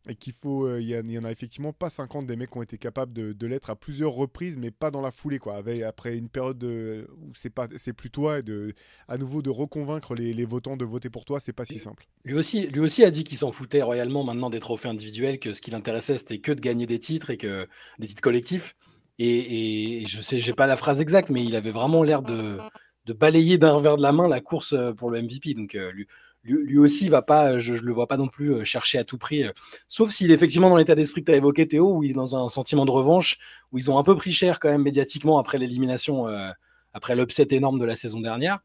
et qu'il faut, euh, il y, en a effectivement pas 50 des mecs qui ont été capables de, l'être à plusieurs reprises, mais pas dans la foulée quoi. après une période où c'est pas, c'est plus toi et de, à nouveau de reconvaincre les, votants de voter pour toi, c'est pas si simple. Lui aussi, lui aussi a dit qu'il s'en foutait royalement maintenant des trophées individuels, que ce qui l'intéressait c'était que de gagner des titres et que des titres collectifs. Et, je sais, j'ai pas la phrase exacte, mais il avait vraiment l'air de, de balayer d'un revers de la main la course euh, pour le MVP. Donc euh, lui, lui, aussi va pas, je, ne le vois pas non plus euh, chercher à tout prix, euh, sauf s'il est effectivement dans l'état d'esprit que tu as évoqué Théo, où il est dans un sentiment de revanche, où ils ont un peu pris cher quand même médiatiquement après l'élimination, euh, après l'upset énorme de la saison dernière.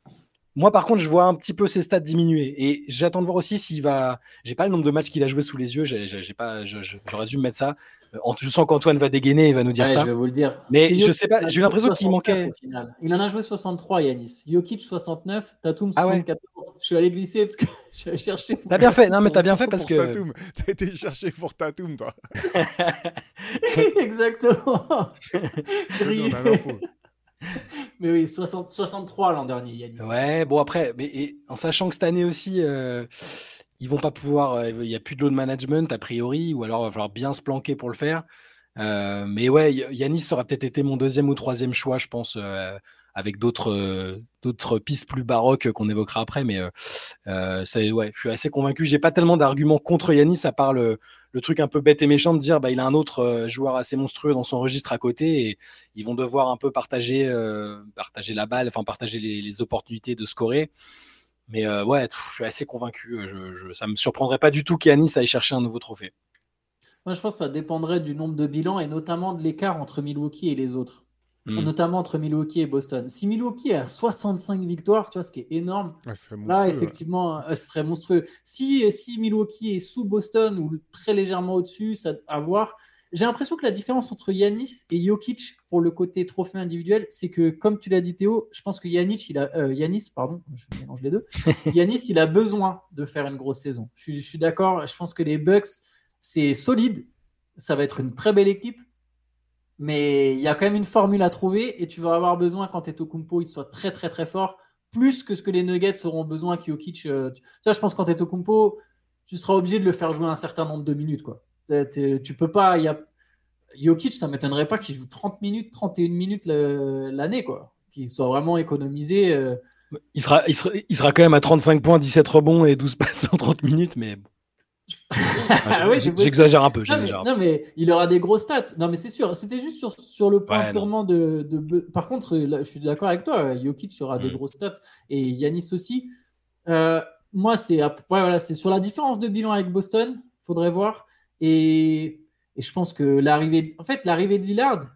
Moi, par contre, je vois un petit peu ses stats diminuer. Et j'attends de voir aussi s'il va. J'ai pas le nombre de matchs qu'il a joué sous les yeux. J'ai pas. J'aurais dû me mettre ça. Euh, je sens qu'Antoine va dégainer et va nous dire ça. Je vais vous le dire. Mais je sais pas. J'ai eu l'impression qu'il manquait. Il en a joué 63, Yanis. Jokic 69, Tatum 74. Ah je suis allé glisser parce que allé chercher. T'as bien fait. Non, mais t'as bien fait parce que. Tatum. T'as été chercher pour Tatum, toi. Exactement. mais oui, 60, 63 l'an dernier, Yannis. Ouais, bon après, mais en sachant que cette année aussi, euh, ils vont pas pouvoir, euh, il n'y a plus de load management a priori, ou alors il va falloir bien se planquer pour le faire. Euh, mais ouais, Yanis aurait peut-être été mon deuxième ou troisième choix, je pense, euh, avec d'autres d'autres pistes plus baroques qu'on évoquera après. Mais ouais, je suis assez convaincu. J'ai pas tellement d'arguments contre Yanis à part le, le truc un peu bête et méchant de dire bah, il a un autre euh, joueur assez monstrueux dans son registre à côté et ils vont devoir un peu partager, euh, partager la balle, enfin partager les, opportunités de scorer. Mais euh, ouais, je suis assez convaincu. Ça ne me surprendrait pas du tout qu'Yanis aille chercher un nouveau trophée. Moi, je pense que ça dépendrait du nombre de bilans et notamment de l'écart entre Milwaukee et les autres. Hmm. notamment entre Milwaukee et Boston. Si Milwaukee a 65 victoires, tu vois, ce qui est énorme, là, effectivement, euh, ce serait monstrueux. Si, si Milwaukee est sous Boston ou très légèrement au-dessus, ça à voir. J'ai l'impression que la différence entre Yanis et Jokic pour le côté trophée individuel, c'est que, comme tu l'as dit Théo, je pense que Yanis, il a, euh, Yanis, pardon, je mélange les deux, Yanis, il a besoin de faire une grosse saison. Je suis d'accord, je pense que les Bucks, c'est solide, ça va être une très belle équipe, mais il y a quand même une formule à trouver et tu vas avoir besoin quand Kumpo il soit très très très fort, plus que ce que les Nuggets auront besoin qu'Jokic. Euh, tu vois, je pense quand Kumpo, tu seras obligé de le faire jouer un certain nombre de minutes. Quoi. Tu peux pas. Y a, Jokic, ça m'étonnerait pas qu'il joue 30 minutes, 31 minutes l'année, quoi. Qu'il soit vraiment économisé. Euh. Il, sera, il, sera, il sera quand même à 35 points, 17 rebonds et 12 passes en 30 minutes, mais ah j'exagère un peu. Non mais, il aura des gros stats. Non, mais c'est sûr. C'était juste sur, sur le point purement de, Par contre, je suis d'accord avec toi. Jokic aura des mm. gros stats et Yanis aussi. Euh, moi, c'est voilà, c'est sur la différence de bilan avec Boston. Faudrait voir. Et, et je pense que l'arrivée, en fait, l'arrivée de Lillard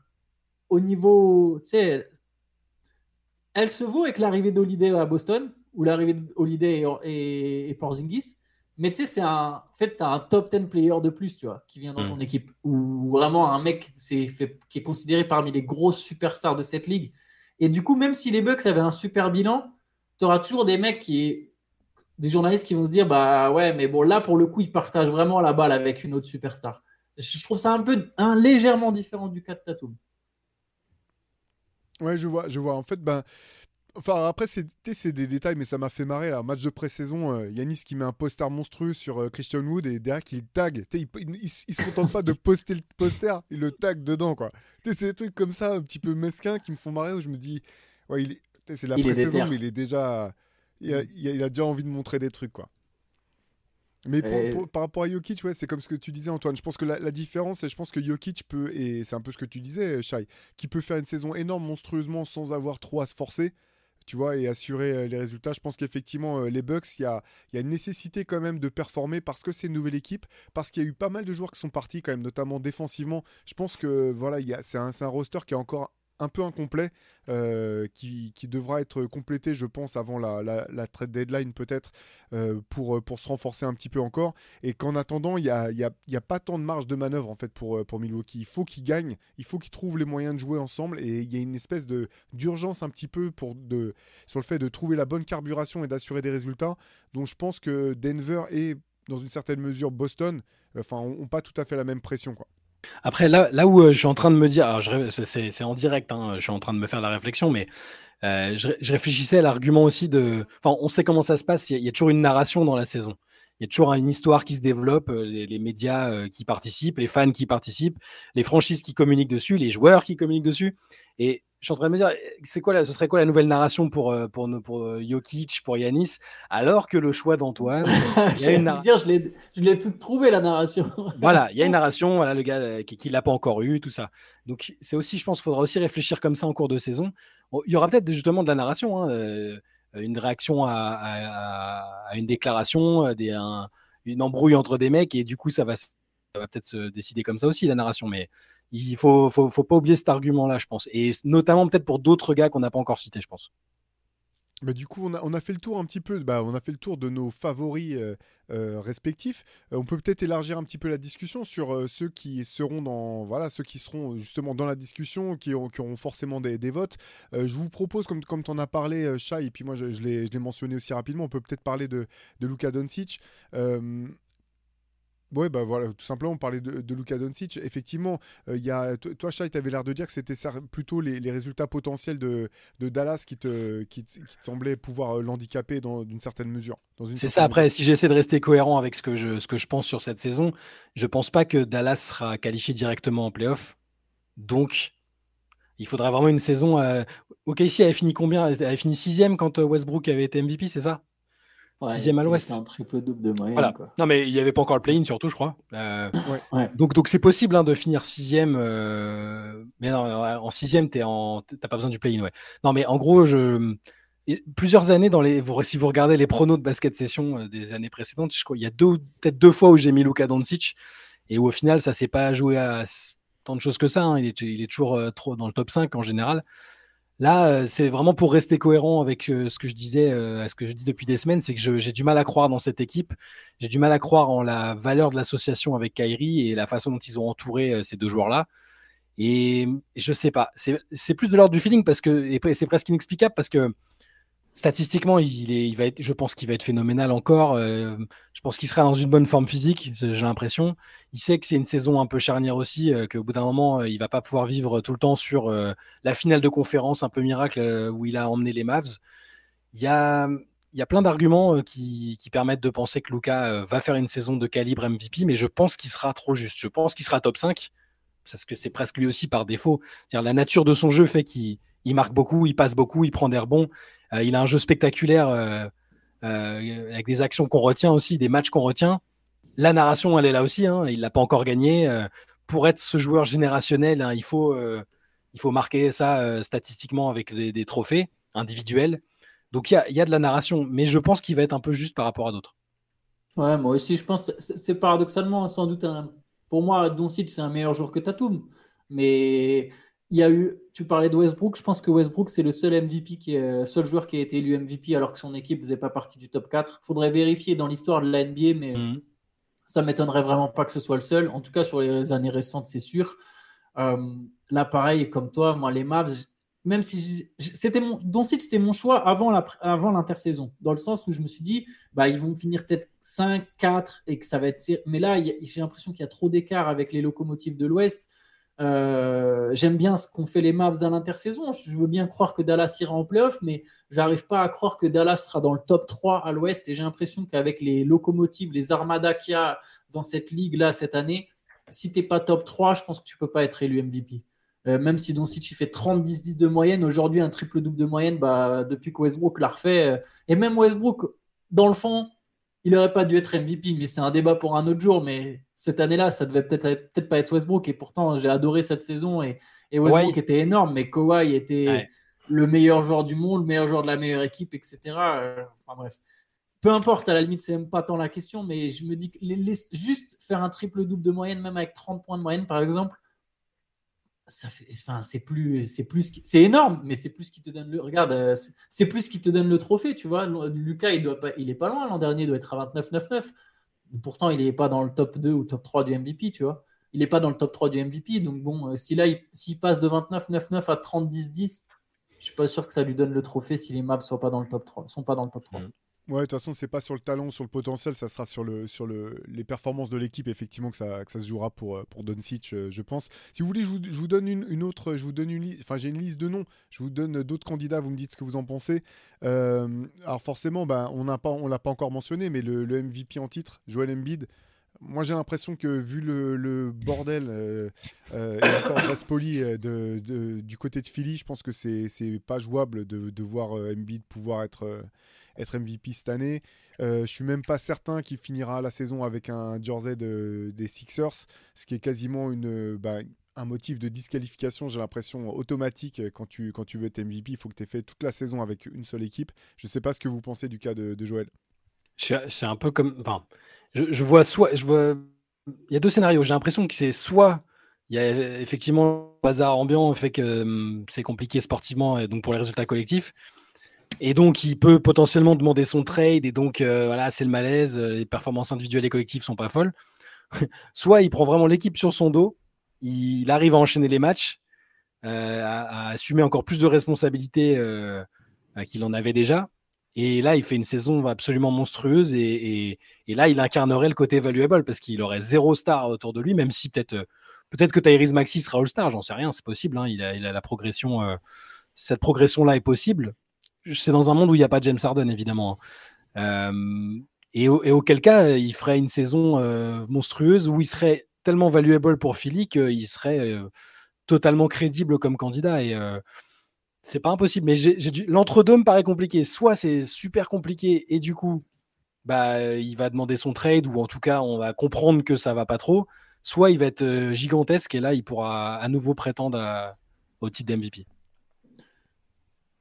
au niveau, tu sais, elle se vaut avec l'arrivée d'Holiday à Boston ou l'arrivée d'Holiday et, et, et Porzingis. Mais tu sais, c'est un. En fait, tu as un top 10 player de plus, tu vois, qui vient dans mm. ton équipe. Ou vraiment un mec fait, qui est considéré parmi les grosses superstars de cette ligue. Et du coup, même si les Bucks avaient un super bilan, tu auras toujours des mecs qui. Des journalistes qui vont se dire Bah ouais, mais bon, là, pour le coup, ils partagent vraiment la balle avec une autre superstar. Je trouve ça un peu un, légèrement différent du cas de Tatum. Ouais, je vois, je vois. En fait, ben. Enfin, après, c'est des détails, mais ça m'a fait marrer. Là. Match de pré-saison, euh, Yanis qui met un poster monstrueux sur euh, Christian Wood et derrière qu'il tag. Il, il, se contente pas de poster le poster, il le tag dedans. quoi. C'est des trucs comme ça, un petit peu mesquins, qui me font marrer où je me dis, ouais, c'est la pré-saison, mais il est déjà. Il a, il a, déjà envie de montrer des trucs. quoi. Mais par rapport à Jokic, ouais, c'est comme ce que tu disais, Antoine. Je pense que la, différence, c'est je pense que Jokic peut, et c'est un peu ce que tu disais, Shai, qui peut faire une saison énorme, monstrueusement, sans avoir trop à se forcer, tu vois, et assurer euh, les résultats. Je pense qu'effectivement, euh, les Bucks, il y a, une nécessité quand même de performer parce que c'est une nouvelle équipe, parce qu'il y a eu pas mal de joueurs qui sont partis quand même, notamment défensivement. Je pense que voilà, c'est un roster qui est encore un peu incomplet, euh, qui, devra être complété, je pense, avant la, trade deadline peut-être, euh, pour, pour se renforcer un petit peu encore. Et qu'en attendant, il n'y a, y a, pas tant de marge de manœuvre en fait pour, Milwaukee. Il faut qu'ils gagnent, il faut qu'ils trouvent les moyens de jouer ensemble. Et il y a une espèce de, d'urgence un petit peu de, sur le fait de trouver la bonne carburation et d'assurer des résultats. Donc je pense que Denver et dans une certaine mesure Boston, enfin, ont pas tout à fait la même pression. Quoi. Après, là, là où euh, je suis en train de me dire, c'est en direct, hein, je suis en train de me faire la réflexion, mais euh, je, réfléchissais à l'argument aussi de. Enfin, on sait comment ça se passe, il y, a, toujours une narration dans la saison. Il y a toujours une histoire qui se développe, euh, les, médias qui participent, les fans qui participent, les franchises qui communiquent dessus, les joueurs qui communiquent dessus. Et je suis en train de me dire, c'est quoi, ce serait quoi la nouvelle narration pour, euh, pour, pour euh, Jokic, pour Yanis, alors que le choix d'Antoine. je l'ai tout trouvé la narration. voilà, il y a une narration, voilà, le gars euh, qui ne l'a pas encore eu, tout ça. Donc c'est aussi, je pense, faudra aussi réfléchir comme ça en cours de saison. Il y aura peut-être justement de la narration, hein, une réaction à, une déclaration, des, une embrouille entre des mecs, et du coup, ça va, ça va peut-être se décider comme ça aussi, la narration. Mais il faut, faut, faut pas oublier cet argument-là, je pense. Et notamment peut-être pour d'autres gars qu'on n'a pas encore cités, je pense. Mais du coup, on a, on a, fait le tour un petit peu. Bah, on a fait le tour de nos favoris euh, euh, respectifs. Euh, on peut peut-être élargir un petit peu la discussion sur ceux qui seront dans, voilà, ceux qui seront justement dans la discussion, qui, ont, qui auront forcément des, des votes. je vous propose, comme, comme tu en as parlé, Shai, et puis moi je, je l'ai mentionné aussi rapidement, on peut peut-être parler de, de Luka Doncic. Oui, bah voilà, tout simplement, on parlait de, de Luka Doncic. Effectivement, euh, y a, toi, Shai, tu avais l'air de dire que c'était plutôt les, résultats potentiels de, de Dallas qui te, qui, qui semblaient pouvoir euh, l'handicaper dans d'une certaine mesure. C'est ça, après, si j'essaie de rester cohérent avec ce que, je, ce que je pense sur cette saison, je pense pas que Dallas sera qualifié directement en playoff. Donc, il faudra vraiment une saison. Euh... Ok, ici, elle a fini combien? Elle a fini sixième quand euh, Westbrook avait été MVP, c'est ça? Sixième à l'ouest. un triple double de moyenne. Voilà. Non, mais il n'y avait pas encore le play-in surtout, je crois. Euh, donc, donc c'est possible hein, de finir sixième. Euh, mais non, en sixième, tu n'as pas besoin du play-in. Ouais. Non, mais en gros, je... plusieurs années dans les. Si vous regardez les pronos de basket session euh, des années précédentes, je crois il y a deux, peut-être deux fois où j'ai mis Luka Doncic et où au final, ça s'est pas joué à tant de choses que ça. Hein. Il, est, il, est, toujours trop dans le top 5 en général. Là, euh, c'est vraiment pour rester cohérent avec euh, ce que je disais, euh, ce que je dis depuis des semaines, c'est que j'ai du mal à croire dans cette équipe. J'ai du mal à croire en la valeur de l'association avec Kyrie et la façon dont ils ont entouré ces deux joueurs-là. Et je sais pas, c'est plus de l'ordre du feeling parce que c'est presque inexplicable parce que statistiquement, je pense qu'il va être phénoménal encore. Je pense qu'il sera dans une bonne forme physique, j'ai l'impression. Il sait que c'est une saison un peu charnière aussi, euh, qu'au bout d'un moment, euh, il va pas pouvoir vivre tout le temps sur la finale de conférence un peu miracle où il a emmené les Mavs. Il y a, y a plein d'arguments qui, qui, permettent de penser que Luca va faire une saison de calibre MVP, mais je pense qu'il sera trop juste. Je pense qu'il sera top 5, parce que c'est presque lui aussi par défaut. La nature de son jeu fait qu'il marque beaucoup, il passe beaucoup, il prend des rebonds. Euh, il a un jeu spectaculaire euh, euh, avec des actions qu'on retient aussi, des matchs qu'on retient. La narration, elle est là aussi. Hein, il l'a pas encore gagné. pour être ce joueur générationnel, hein, il faut il faut marquer ça statistiquement avec des, trophées individuels. Donc il y a, de la narration, mais je pense qu'il va être un peu juste par rapport à d'autres. Ouais, moi aussi, je pense c'est paradoxalement sans doute un. Pour moi, Doncic c'est un meilleur joueur que Tatum, mais il y a eu, tu parlais de Westbrook, je pense que Westbrook, c'est le seul MVP qui est, seul joueur qui a été élu MVP alors que son équipe ne faisait pas partie du top 4. Il faudrait vérifier dans l'histoire de la NBA, mais ça mhm. ça m'étonnerait vraiment pas que ce soit le seul. En tout cas, sur les années récentes, c'est sûr. Euh, là, pareil, comme toi, moi, les Mavs, même si c'était mon Doncic, c'était mon choix avant la, avant l'intersaison, dans le sens où je me suis dit, bah ils vont finir peut-être 5, 4 et que ça va être. Mais là, j'ai l'impression qu'il y a trop d'écart avec les locomotives de l'Ouest. Euh, j'aime bien ce qu'ont fait les Mavs à l'intersaison. Je veux bien croire que Dallas ira en playoff, mais j'arrive pas à croire que Dallas sera dans le top 3 à l'Ouest. Et j'ai l'impression qu'avec les locomotives, les armadas qu'il y a dans cette ligue-là cette année, si tu n'es pas top 3, je pense que tu peux pas être élu MVP. Euh, même si Doncic fait 30-10-10 de moyenne, aujourd'hui un triple-double de moyenne, bah, depuis que Westbrook l'a refait. Euh, et même Westbrook, dans le fond, il n'aurait pas dû être MVP, mais c'est un débat pour un autre jour. Mais cette année-là, ça devait peut-être peut pas être Westbrook. Et pourtant, j'ai adoré cette saison. Et, Westbrook était énorme, mais Kawhi était le meilleur joueur du monde, le meilleur joueur de la meilleure équipe, etc. Euh, enfin bref. Peu importe, à la limite, c'est même pas tant la question, mais je me dis que juste faire un triple-double de moyenne, même avec 30 points de moyenne, par exemple, ça fait, enfin, c'est plus, c'est plus, c'est énorme, mais c'est plus qui te donne le, regarde, euh, c'est plus qui te donne le trophée, tu vois. Lucas, il doit pas, il est pas loin l'an dernier, il doit être à 29-9-9. Pourtant, il n'est pas dans le top 2 ou top 3 du MVP, tu vois. Il n'est pas dans le top 3 du MVP, donc bon, euh, si s'il passe de 29-9-9 à 30-10-10, je suis pas sûr que ça lui donne le trophée si les maps sont pas dans le top 3, sont pas dans le top 3. Ouais, de toute façon, c'est pas sur le talent, sur le potentiel, ça sera sur, le, sur le, les performances de l'équipe, effectivement, que ça, que ça se jouera pour, euh, pour Doncic, euh, je pense. Si vous voulez, je vous, je vous donne une, une, autre, je vous donne une liste, enfin, j'ai une liste de noms, je vous donne d'autres candidats, vous me dites ce que vous en pensez. Euh, alors, forcément, ben, on n'a pas, on l'a pas encore mentionné, mais le, le, MVP en titre, Joel Embiid, moi j'ai l'impression que vu le, le bordel euh, euh, et poli de, de, du côté de Philly, je pense que c'est pas jouable de, de voir Embiid pouvoir être être MVP cette année. Euh, je suis même pas certain qu'il finira la saison avec un jersey des Sixers, ce qui est quasiment une, bah, un motif de disqualification, j'ai l'impression, automatique quand tu, quand tu veux être MVP. Il faut que tu aies fait toute la saison avec une seule équipe. Je ne sais pas ce que vous pensez du cas de, Joël. C'est un peu comme. Enfin, je, vois soit. Je vois, il y a deux scénarios. J'ai l'impression que c'est soit il y a effectivement le hasard ambiant fait que hum, c'est compliqué sportivement et donc pour les résultats collectifs. Et donc, il peut potentiellement demander son trade. Et donc, euh, voilà, c'est le malaise. Euh, les performances individuelles et collectives sont pas folles. Soit il prend vraiment l'équipe sur son dos. Il arrive à enchaîner les matchs, euh, à, assumer encore plus de responsabilités qu'il en avait déjà. Et là, il fait une saison absolument monstrueuse. Et, là, il incarnerait le côté valuable parce qu'il aurait zéro star autour de lui, même si peut-être peut-être que Tyrese Maxi sera All-Star. J'en sais rien, c'est possible. Hein. il, a, la progression. cette progression-là est possible c'est dans un monde où il n'y a pas James Harden, évidemment. Hein. Euh, et, auquel cas, il ferait une saison euh, monstrueuse où il serait tellement valuable pour Philly qu'il serait euh, totalement crédible comme candidat. Et c'est pas impossible. Mais l'entre-deux me paraît compliqué. Soit c'est super compliqué et du coup, bah, il va demander son trade ou en tout cas, on va comprendre que ça va pas trop. Soit il va être gigantesque et là, il pourra à nouveau prétendre au titre d'MVP.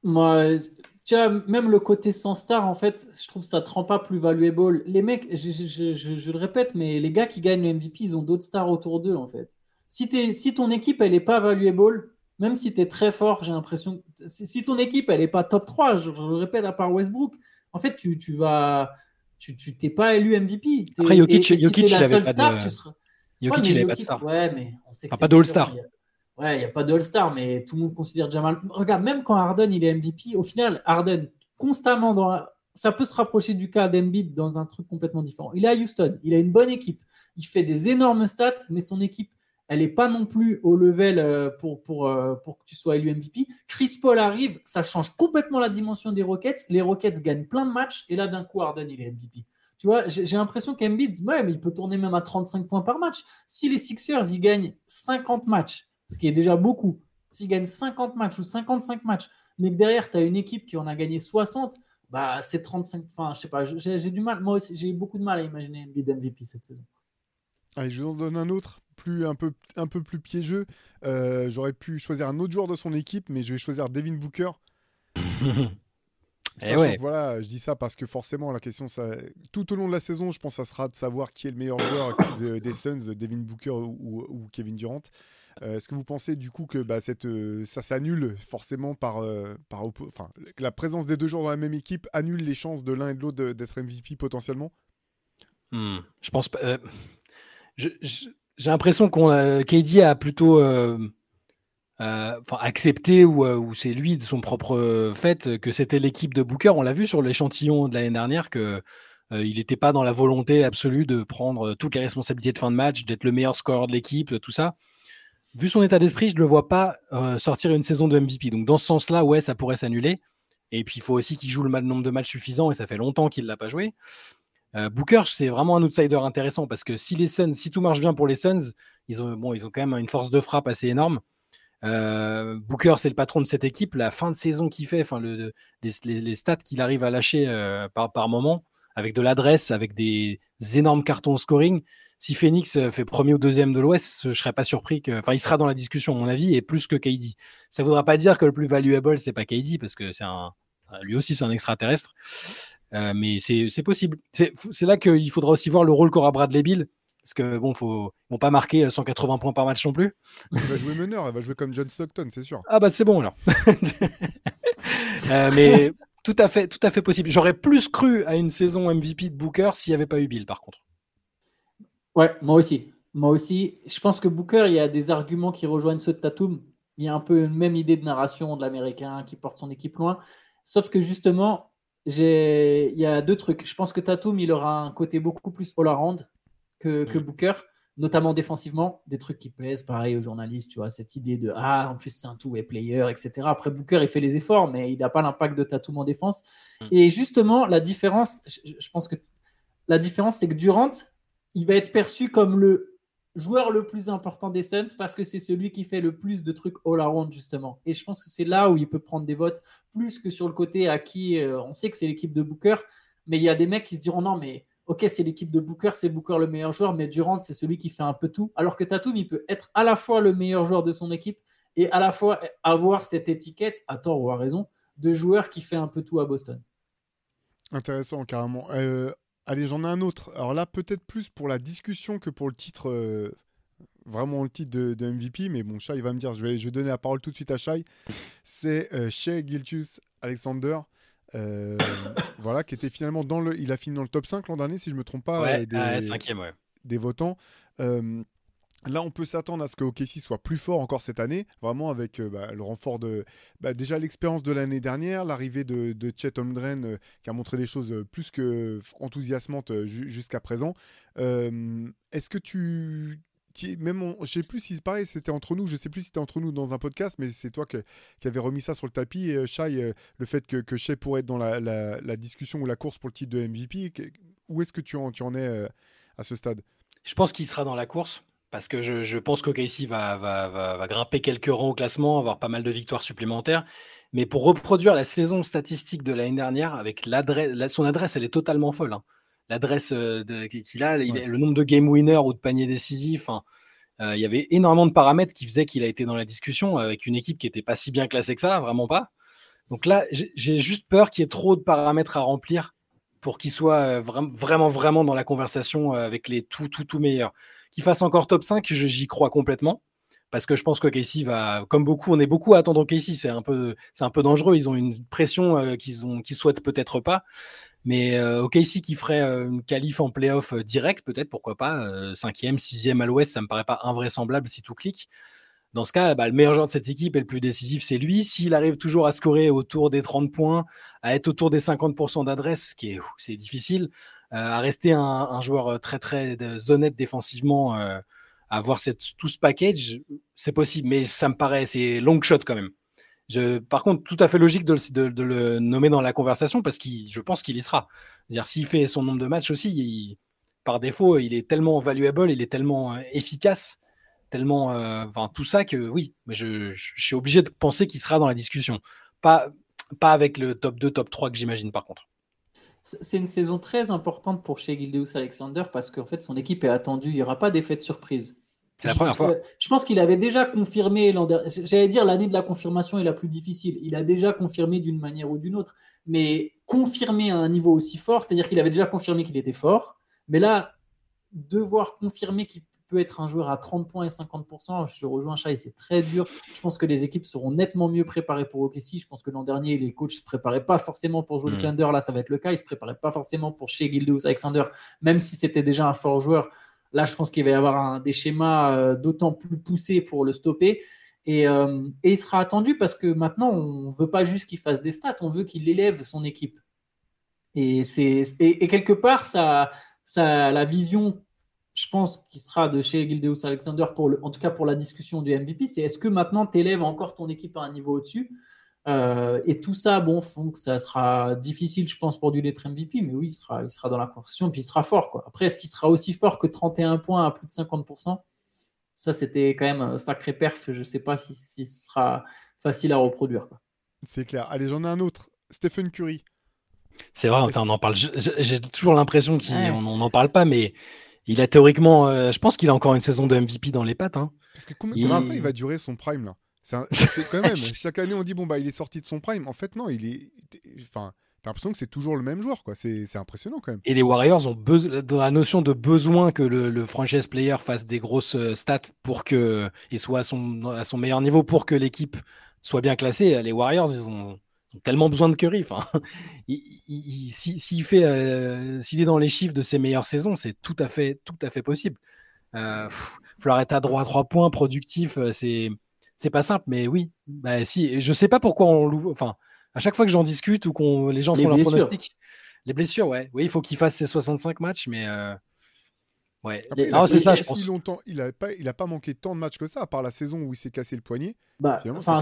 Moi, tu vois, même le côté sans star, en fait, je trouve que ça ne te rend pas plus valuable. Les mecs, je, le répète, mais les gars qui gagnent le MVP, ils ont d'autres stars autour d'eux, en fait. Si, es, si ton équipe, elle n'est pas valuable, même si tu es très fort, j'ai l'impression. Si ton équipe, elle n'est pas top 3, je, le répète, à part Westbrook, en fait, tu, tu vas. Tu t'es pas élu MVP. Après, Jokic, Jokic, la seule star, tu seras. Jokic, il n'avait pas de star. Ouais, mais on sait que pas d'All-Star. Ouais, il n'y a pas de All-Star, mais tout le monde considère Jamal. Regarde, même quand Harden il est MVP, au final, Harden, constamment dans. Ça peut se rapprocher du cas d'Embiid dans un truc complètement différent. Il est à Houston, il a une bonne équipe, il fait des énormes stats, mais son équipe, elle n'est pas non plus au level euh, pour, pour, euh, pour que tu sois élu MVP. Chris Paul arrive, ça change complètement la dimension des Rockets. Les Rockets gagnent plein de matchs, et là, d'un coup, Harden, il est MVP. Tu vois, j'ai l'impression qu'Embiid, même, il peut tourner même à 35 points par match. Si les Sixers, ils gagnent 50 matchs, ce qui est déjà beaucoup. S'ils gagnent 50 matchs ou 55 matchs, mais que derrière, tu as une équipe qui en a gagné 60, bah, c'est 35. Enfin, je sais pas, j'ai du mal. Moi aussi, j'ai beaucoup de mal à imaginer un bid MVP cette saison. Allez, je vous en donne un autre, plus, un, peu, un peu plus piégeux. Euh, j'aurais pu choisir un autre joueur de son équipe, mais je vais choisir Devin Booker. Et eh ouais. Voilà, je dis ça parce que forcément, la question, ça, tout au long de la saison, je pense que ça sera de savoir qui est le meilleur joueur des Suns, Devin Booker ou Kevin Durant. Euh, est-ce que vous pensez du coup que bah, euh, ça s'annule forcément par, euh, la présence des deux joueurs dans la même équipe annule les chances de l'un et de l'autre d'être MVP potentiellement? Hmm, Je pense pas. j'ai l'impression qu'on a plutôt euh, accepter ou, c'est lui de son propre fait que c'était l'équipe de Booker. On l'a vu sur l'échantillon de l'année dernière que il n'était pas dans la volonté absolue de prendre toutes les responsabilités de fin de match, d'être le meilleur scoreur de l'équipe, tout ça. Vu son état d'esprit, je ne le vois pas sortir une saison de MVP. Donc dans ce sens-là, ouais, ça pourrait s'annuler. Et puis il faut aussi qu'il joue le nombre de matchs suffisant et ça fait longtemps qu'il ne l'a pas joué. Booker, c'est vraiment un outsider intéressant parce que si les Suns, si tout marche bien pour les Suns, ils ont, bon, quand même une force de frappe assez énorme. Euh, Booker, c'est le patron de cette équipe. La fin de saison qu'il fait, les, stats qu'il arrive à lâcher euh, par, moment, avec de l'adresse, avec des énormes cartons scoring. Si Phoenix euh, fait premier ou deuxième de l'Ouest, je serais pas surpris que, enfin, il sera dans la discussion à mon avis et plus que KD. Ça voudra pas dire que le plus valuable c'est pas KD parce que c'est un, lui aussi c'est un extraterrestre. mais c'est possible. C'est là qu'il faudra aussi voir le rôle qu'aura Bradley Bill parce que bon, faut, vont pas marquer 180 euh, points par match non plus. Elle va jouer meneur, elle va jouer comme John Stockton, c'est sûr. Ah bah c'est bon alors. Euh, mais tout à fait, tout à fait possible. J'aurais plus cru à une saison MVP de Booker s'il n'y avait pas eu Bill, par contre. Ouais, moi aussi. Moi aussi. Je pense que Booker, il y a des arguments qui rejoignent ceux de Tatum. Il y a un peu une même idée de narration de l'Américain qui porte son équipe loin. Sauf que justement, il y a deux trucs. Je pense que Tatum, il aura un côté beaucoup plus all-around que, mm. Booker, notamment défensivement, des trucs qui plaisent, pareil aux journalistes, tu vois, cette idée de ah, en plus c'est un two-way player, etc. Après, Booker, il fait les efforts, mais il n'a pas l'impact de Tatum en défense. Mm. Et justement, la différence, je, pense que la différence, c'est que Durant, il va être perçu comme le joueur le plus important des Suns parce que c'est celui qui fait le plus de trucs all-around, justement. Et je pense que c'est là où il peut prendre des votes, plus que sur le côté à qui euh, on sait que c'est l'équipe de Booker, mais il y a des mecs qui se diront non, mais ok, c'est l'équipe de Booker, c'est Booker le meilleur joueur, mais Durant, c'est celui qui fait un peu tout. Alors que Tatum, il peut être à la fois le meilleur joueur de son équipe et à la fois avoir cette étiquette, à tort ou à raison, de joueur qui fait un peu tout à Boston. Intéressant, carrément. Euh, allez, j'en ai un autre. Alors là, peut-être plus pour la discussion que pour le titre, euh, vraiment le titre de, MVP, mais bon, Shai va me dire, je vais, je vais donner la parole tout de suite à Shai. C'est euh, Shea Gilchus Alexander. Euh, voilà, qui était finalement dans le. Il a fini dans le top 5 l'an dernier, si je me trompe pas. des, ouais. des votants. Euh, là, on peut s'attendre à ce que OKC soit plus fort encore cette année, vraiment avec euh, bah, le renfort de bah, déjà l'expérience de l'année dernière, l'arrivée de, Chet Holmgren qui a montré des choses plus que enthousiasmantes jusqu'à présent. Est-ce que tu, même je sais plus si pareil c'était entre nous je sais plus si c'était entre nous dans un podcast mais c'est toi qui avais remis ça sur le tapis et Shai euh, le fait que, que pourrait être dans la, discussion ou la course pour le titre de MVP où est-ce que tu en, es euh, à ce stade? Je pense qu'il sera dans la course parce que je, je pense qu'OKC va, va, va, va, grimper quelques rangs au classement, avoir pas mal de victoires supplémentaires. Mais pour reproduire la saison statistique de l'année dernière, avec l'adresse, son adresse, elle est totalement folle. Hein l'adresse qu'il a, le nombre de game winners ou de paniers décisifs. il y avait énormément de paramètres qui faisaient qu'il a été dans la discussion avec une équipe qui n'était pas si bien classée que ça, vraiment pas. Donc là, j'ai juste peur qu'il y ait trop de paramètres à remplir pour qu'il soit vraiment, vraiment dans la conversation avec les tout, tout, tout meilleurs. Qu'il fasse encore top 5, j'y crois complètement. Parce que je pense que Casey va, comme beaucoup, on est beaucoup à attendre Casey. C'est un peu, c'est un peu dangereux. Ils ont une pression qu'ils ont, souhaitent peut-être pas. Mais euh, OKC qui ferait euh, une qualif en playoff euh, direct, peut-être, pourquoi pas, cinquième, sixième à l'ouest, ça me paraît pas invraisemblable si tout clique. Dans ce cas, bah, le meilleur joueur de cette équipe et le plus décisif, c'est lui. S'il arrive toujours à scorer autour des 30 points, à être autour des 50% d'adresse, ce qui est, c'est difficile, à rester un, joueur très très honnête défensivement, à avoir cette, tout ce package, c'est possible. Mais ça me paraît, c'est long shot quand même par contre, tout à fait logique de, le nommer dans la conversation parce que je pense qu'il y sera. dire s'il fait son nombre de matchs aussi, par défaut, il est tellement valuable, il est tellement euh, efficace, tellement, euh, tout ça que oui, je, suis obligé de penser qu'il sera dans la discussion. Pas, pas avec le top 2, top 3 que j'imagine par contre. C'est une saison très importante pour chez Gildeus Alexander parce qu'en fait son équipe est attendue. Il n'y aura pas d'effet de surprise. C'est la première fois. Je pense qu'il avait déjà confirmé l'an dernier. J'allais dire l'année de la confirmation est la plus difficile. Il a déjà confirmé d'une manière ou d'une autre. Mais confirmer à un niveau aussi fort, c'est-à-dire qu'il avait déjà confirmé qu'il était fort. Mais là, devoir confirmer qu'il peut être un joueur à 30 points et 50%, je rejoins Chai, c'est très dur. Je pense que les équipes seront nettement mieux préparées pour OKC. Je pense que l'an dernier, les coachs ne se préparaient pas forcément pour jouer le Thunder. Là, ça va être le cas. Ils ne se préparaient pas forcément pour chez Gildeus Alexander, même si c'était déjà un fort joueur. Là, je pense qu'il va y avoir des schémas euh, d'autant plus poussés pour le stopper. Et, euh, et, il sera attendu parce que maintenant, on ne veut pas juste qu'il fasse des stats, on veut qu'il élève son équipe. Et, quelque part, ça, ça, la vision, je pense, qui sera de chez Gildeus Alexander, pour le, en tout cas pour la discussion du MVP, c'est est-ce que maintenant tu élèves encore ton équipe à un niveau au-dessus? Euh, et tout ça, bon, font que ça sera difficile, je pense, pour du lettre MVP, mais oui, il sera, il sera dans la conversation, puis il sera fort. Quoi. Après, est-ce qu'il sera aussi fort que 31 points à plus de 50% Ça, c'était quand même un sacré perf. Je ne sais pas si, ce sera facile à reproduire. C'est clair. Allez, j'en ai un autre. Stephen Curry. C'est vrai, on en parle. J'ai toujours l'impression qu'on n'en parle pas, mais il a théoriquement. Euh, je pense qu'il a encore une saison de MVP dans les pattes. Hein. Parce que combien de temps il va durer son prime là? C'est quand même, chaque année on dit bon bah il est sorti de son prime. En fait non, il est, enfin, t'as l'impression que c'est toujours le même joueur quoi. C'est impressionnant quand même. Et les Warriors ont besoin dans la notion de besoin que le, franchise player fasse des grosses euh, stats pour que et soit à son à son meilleur niveau pour que l'équipe soit bien classée. Les Warriors ils ont, tellement besoin de Curry. Enfin, s'il fait, euh, s'il est dans les chiffres de ses meilleures saisons, c'est tout à fait tout à fait possible. Euh, être à droit à trois points, productif, euh, c'est c'est pas simple, mais oui. Bah, si, je sais pas pourquoi on loue. Enfin, à chaque fois que j'en discute ou qu'on les gens font leur pronostic, les blessures, ouais. Oui, il faut qu'il fasse ses 65 matchs, mais. Euh... Ouais. c'est ça, je pense. longtemps, il a pas, il a pas manqué tant de matchs que ça, à part la saison où il s'est cassé le poignet. Bah, enfin,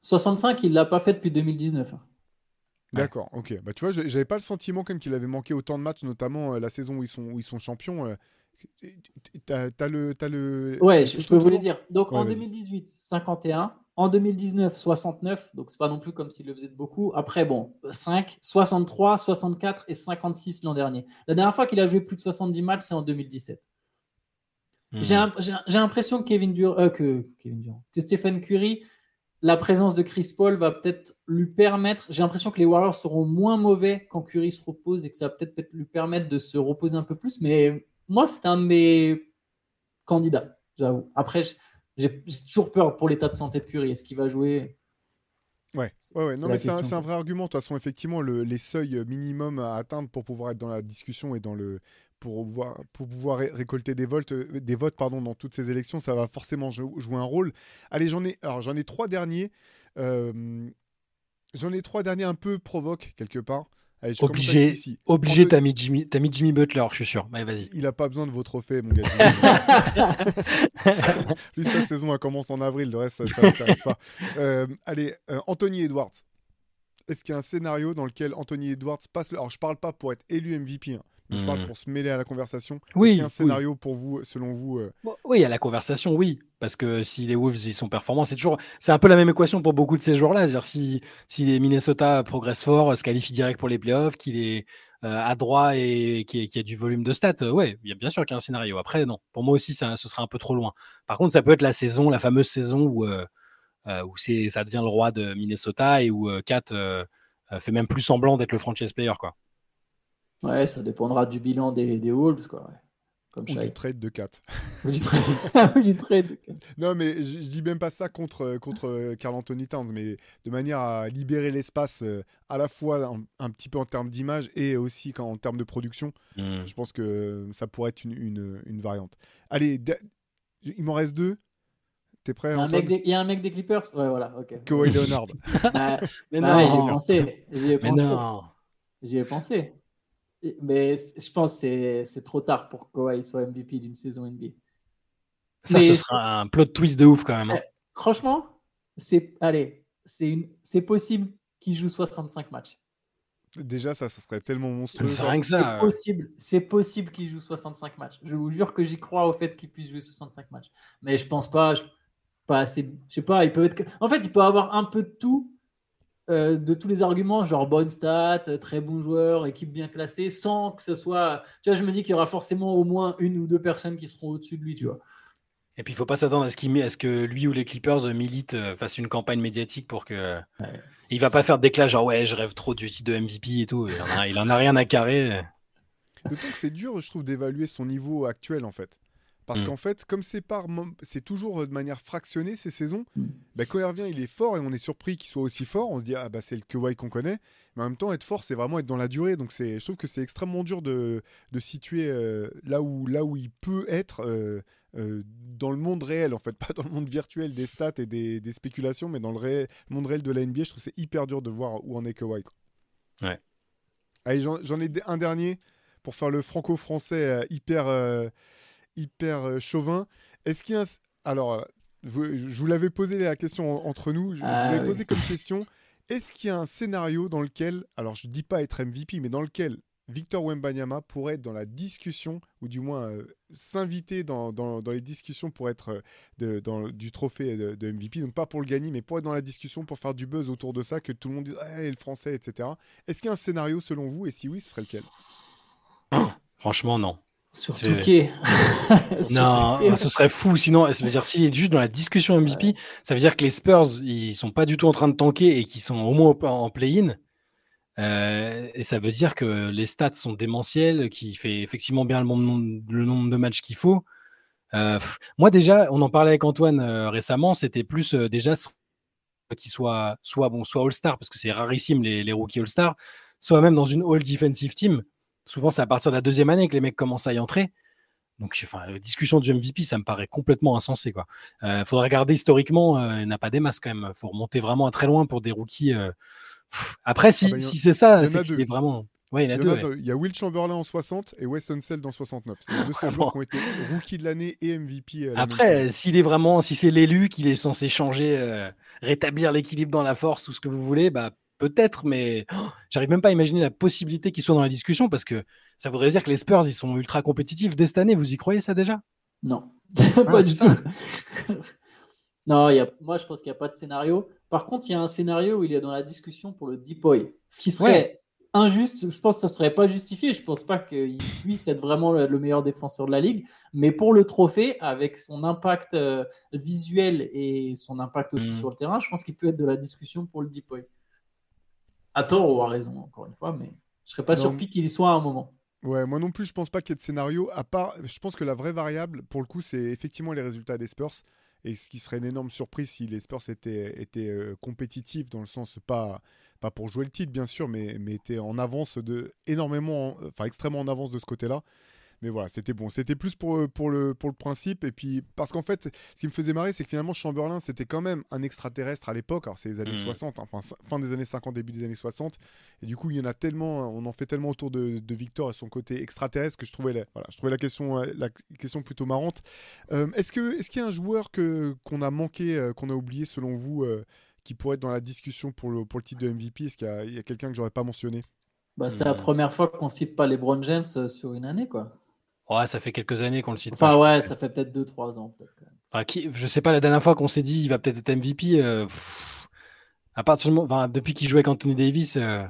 65, il l'a pas fait depuis 2019. Hein. D'accord, ok. Bah, tu vois, j'avais pas le sentiment comme qu'il avait manqué autant de matchs, notamment euh, la saison où ils sont, où ils sont champions. Euh, T'as le, as le. Ouais, je, peux vous le dire. Donc en 2018, 51. En 2019, 69. Donc c'est pas non plus comme s'il le faisait de beaucoup. Après, bon, 5, 63, 64 et 56 l'an dernier. La dernière fois qu'il a joué plus de 70 matchs, c'est en 2017. Hmm. J'ai l'impression que Kevin Dur, euh, que Kevin Durant, que Stephen Curry, la présence de Chris Paul va peut-être lui permettre. J'ai l'impression que les Warriors seront moins mauvais quand Curry se repose et que ça va peut-être lui permettre de se reposer un peu plus. Mais moi, c'est un de mes candidats, j'avoue. Après, j'ai toujours peur pour l'état de santé de Curry. Est-ce qu'il va jouer? Ouais, ouais, ouais. Non, mais c'est un, vrai argument. De toute façon, effectivement, les seuils minimums à atteindre pour pouvoir être dans la discussion et dans le pour pouvoir, pour pouvoir récolter des votes, euh, des votes pardon, dans toutes ces élections, ça va forcément jouer un rôle. Allez, j'en ai, alors j'en ai trois derniers. Euh, j'en ai trois derniers un peu provoques quelque part obligé, obligé, t'as mis, Jimmy, mis Jimmy Butler, je suis sûr. vas-y. Il a pas besoin de vos trophées, mon gars. Lui, sa saison elle commence en avril, le reste, ça ne pas. Euh, allez, Anthony Edwards. Est-ce qu'il y a un scénario dans lequel Anthony Edwards passe Alors, je parle pas pour être élu MVP. Hein. Je parle hmm. pour se mêler à la conversation. Oui. Il y a un scénario pour vous, selon vous euh, Oui, à la conversation, oui. Parce que si les Wolves ils sont performants, c'est toujours. C'est un peu la même équation pour beaucoup de ces joueurs-là. C'est-à-dire si, si les Minnesota progressent fort, se qualifient direct pour les playoffs, qu'il est euh, à droit et qu'il y, a du volume de stats, euh, ouais, il y a bien sûr qu'il y a un scénario. Après, non. Pour moi aussi, ça, ce sera un peu trop loin. Par contre, ça peut être la saison, la fameuse saison où, où c'est, ça devient le roi de Minnesota et où Kat fait même plus semblant d'être le franchise player, quoi. Ouais, ça dépendra du bilan des, des Wolves, quoi. Comme Ou du trade de 4. Ou du, trade... de 4. Non, mais je, dis même pas ça contre, contre Carl Anthony Towns, mais de manière à libérer l'espace euh, à la fois un, petit peu en termes d'image et aussi quand, en termes de production. Hmm. Je pense que ça pourrait être une, une, une variante. Allez, il m'en reste deux. T'es prêt Il y a un mec des Clippers? Ouais, voilà, ok. Kawhi Leonard. Bah, mais non, j'y ai pensé. J'y ai pensé. J'y ai pensé. Mais je pense que c'est trop tard pour Kawhi soit MVP d'une saison NBA. Ça, ce sera un plot twist de ouf quand même. Hein. Eh, franchement, c'est allez, c'est une... possible qu'il joue 65 matchs. Déjà, ça, ça serait tellement monstrueux. C'est possible, c'est possible qu'il joue 65 matchs. Je vous jure que j'y crois au fait qu'il puisse jouer 65 matchs. Mais je pense pas, pas assez. Je sais pas, il peut être. En fait, il peut avoir un peu de tout euh, de tous les arguments, genre bonne stat, très bon joueur, équipe bien classée, sans que ce soit. Tu vois, je me dis qu'il y aura forcément au moins une ou deux personnes qui seront au-dessus de lui, tu vois. Et puis, il faut pas s'attendre à ce, qu'il, à ce que lui ou les Clippers militent, euh, fassent une campagne médiatique pour que. Ouais. Il va pas faire d'éclat, genre ouais, je rêve trop du titre de MVP et tout. Il en a, rien à carrer. D'autant que c'est dur, je trouve, d'évaluer son niveau actuel, en fait. Parce mm. qu'en fait, comme c'est par, c'est toujours euh, de manière fractionnée ces saisons. Mm. Bah, quand il revient, il est fort et on est surpris qu'il soit aussi fort. On se dit ah bah c'est le Kawhi qu'on connaît. Mais en même temps, être fort, c'est vraiment être dans la durée. Donc c'est, je trouve que c'est extrêmement dur de, de situer euh, là où là où il peut être euh, euh, dans le monde réel, en fait, pas dans le monde virtuel des stats et des, des spéculations, mais dans le réel, monde réel de la NBA, je trouve que c'est hyper dur de voir où en est Kawhi. quoi. Ouais. Allez, j'en j'en ai un dernier pour faire le franco-français euh, hyper, euh, hyper euh, chauvin. Est-ce qu'il y a un... Alors, euh, vous- je vous l'avais posé la question en- entre nous. Je, je Ah, vous l'avais oui. posé comme question. Est-ce qu'il y a un scénario dans lequel, alors je dis pas être MVP, mais dans lequel Victor Wembanyama pourrait être dans la discussion, ou du moins euh, s'inviter dans, dans- dans les discussions pour être euh, de- dans, du trophée de, de MVP, donc pas pour le gagner, mais pour être dans la discussion, pour faire du buzz autour de ça, que tout le monde dise ah, le français, etc. Est-ce qu'il y a un scénario selon vous, et si oui, ce serait lequel? Franchement, non. Sur C'est- Touquet. Sur Non, Touquet. ce serait fou. Sinon, ça veut dire s'il est juste dans la discussion MVP, ça veut dire que les Spurs, ils sont pas du tout en train de tanker et qu'ils sont au moins en play-in. Euh, et ça veut dire que les stats sont démentiels, qu'il fait effectivement bien le nombre, le nombre de matchs qu'il faut. Euh, pff, moi déjà, on en parlait avec Antoine euh, récemment, c'était plus déjà qu'il soit soit bon, soit All-Star parce que c'est rarissime les, les rookies All-Star, soit même dans une All Defensive Team. Souvent, c'est à partir de la deuxième année que les mecs commencent à y entrer. Donc, enfin, la discussion du MVP, ça me paraît complètement insensé. Quoi. Euh, faudrait regarder historiquement, euh, il n'a pas des masses quand même. faut remonter vraiment à très loin pour des rookies. euh. Après, si, Ah bah, si c'est ça, c'est qu'il est vraiment. Ouais, il y a Il y, en deux. ouais. Il y a Will Chamberlain en 60 et Wes Unseld en 69. C'est deux seuls Vraiment. joueurs qui ont été rookie de l'année et MVP. euh, la Après, s'il est vraiment, si c'est l'élu qu'il est censé changer, euh, rétablir l'équilibre dans la force, tout ce que vous voulez, bah peut-être, mais oh, j'arrive même pas à imaginer la possibilité qu'il soit dans la discussion parce que ça voudrait dire que les Spurs ils sont ultra compétitifs dès cette année. Vous y croyez ça déjà? Non, pas du tout. non, il y a, moi je pense qu'il n'y a pas de scénario. Par contre, il y a un scénario où il est dans la discussion pour le Depoy. Ce qui serait Ouais. injuste, je pense que ça ne serait pas justifié. Je ne pense pas qu'il puisse être vraiment le, le meilleur défenseur de la ligue. Mais pour le trophée, avec son impact euh, visuel et son impact aussi Mhm. sur le terrain, je pense qu'il peut être de la discussion pour le Depoy. À tort ou à raison, encore une fois, mais je ne serais pas Non, surpris qu'il y soit à un moment. Ouais, moi non plus, je pense pas qu'il y ait de scénario. À part, je pense que la vraie variable, pour le coup, c'est effectivement les résultats des Spurs. Et ce qui serait une énorme surprise si les Spurs étaient, étaient euh, compétitifs, dans le sens pas, pas pour jouer le titre, bien sûr, mais, mais étaient en avance de énormément, en- enfin extrêmement en avance de ce côté-là. Mais voilà, c'était bon. C'était plus pour, euh, pour, le, pour le principe. Et puis, parce qu'en fait, ce qui me faisait marrer, c'est que finalement, Chamberlain, c'était quand même un extraterrestre à l'époque. Alors, c'est les années Mhm. 60, enfin, fin des années 50, début des années 60. Et du coup, il y en a tellement, on en fait tellement autour de, de Victor et son côté extraterrestre que je trouvais la, voilà, je trouvais la question, euh, la question plutôt marrante. Euh, est-ce que, est-ce qu'il y a un joueur que qu'on a manqué, qu'on a oublié selon vous, euh, qui pourrait être dans la discussion pour le pour le titre de MVP Est-ce qu'il y a, il y a quelqu'un que j'aurais pas mentionné? Bah, c'est la première fois qu'on cite pas les Brown James sur une année, quoi. Ouais, ça fait quelques années qu'on le cite. Enfin, pas, ouais, ça fait peut-être 2-3 ans. Peut-être, quand même. Enfin, qui- je sais pas, la dernière fois qu'on s'est dit il va peut-être être MVP, euh, pff, à partir du moment- enfin, depuis qu'il jouait avec Anthony Davis, euh,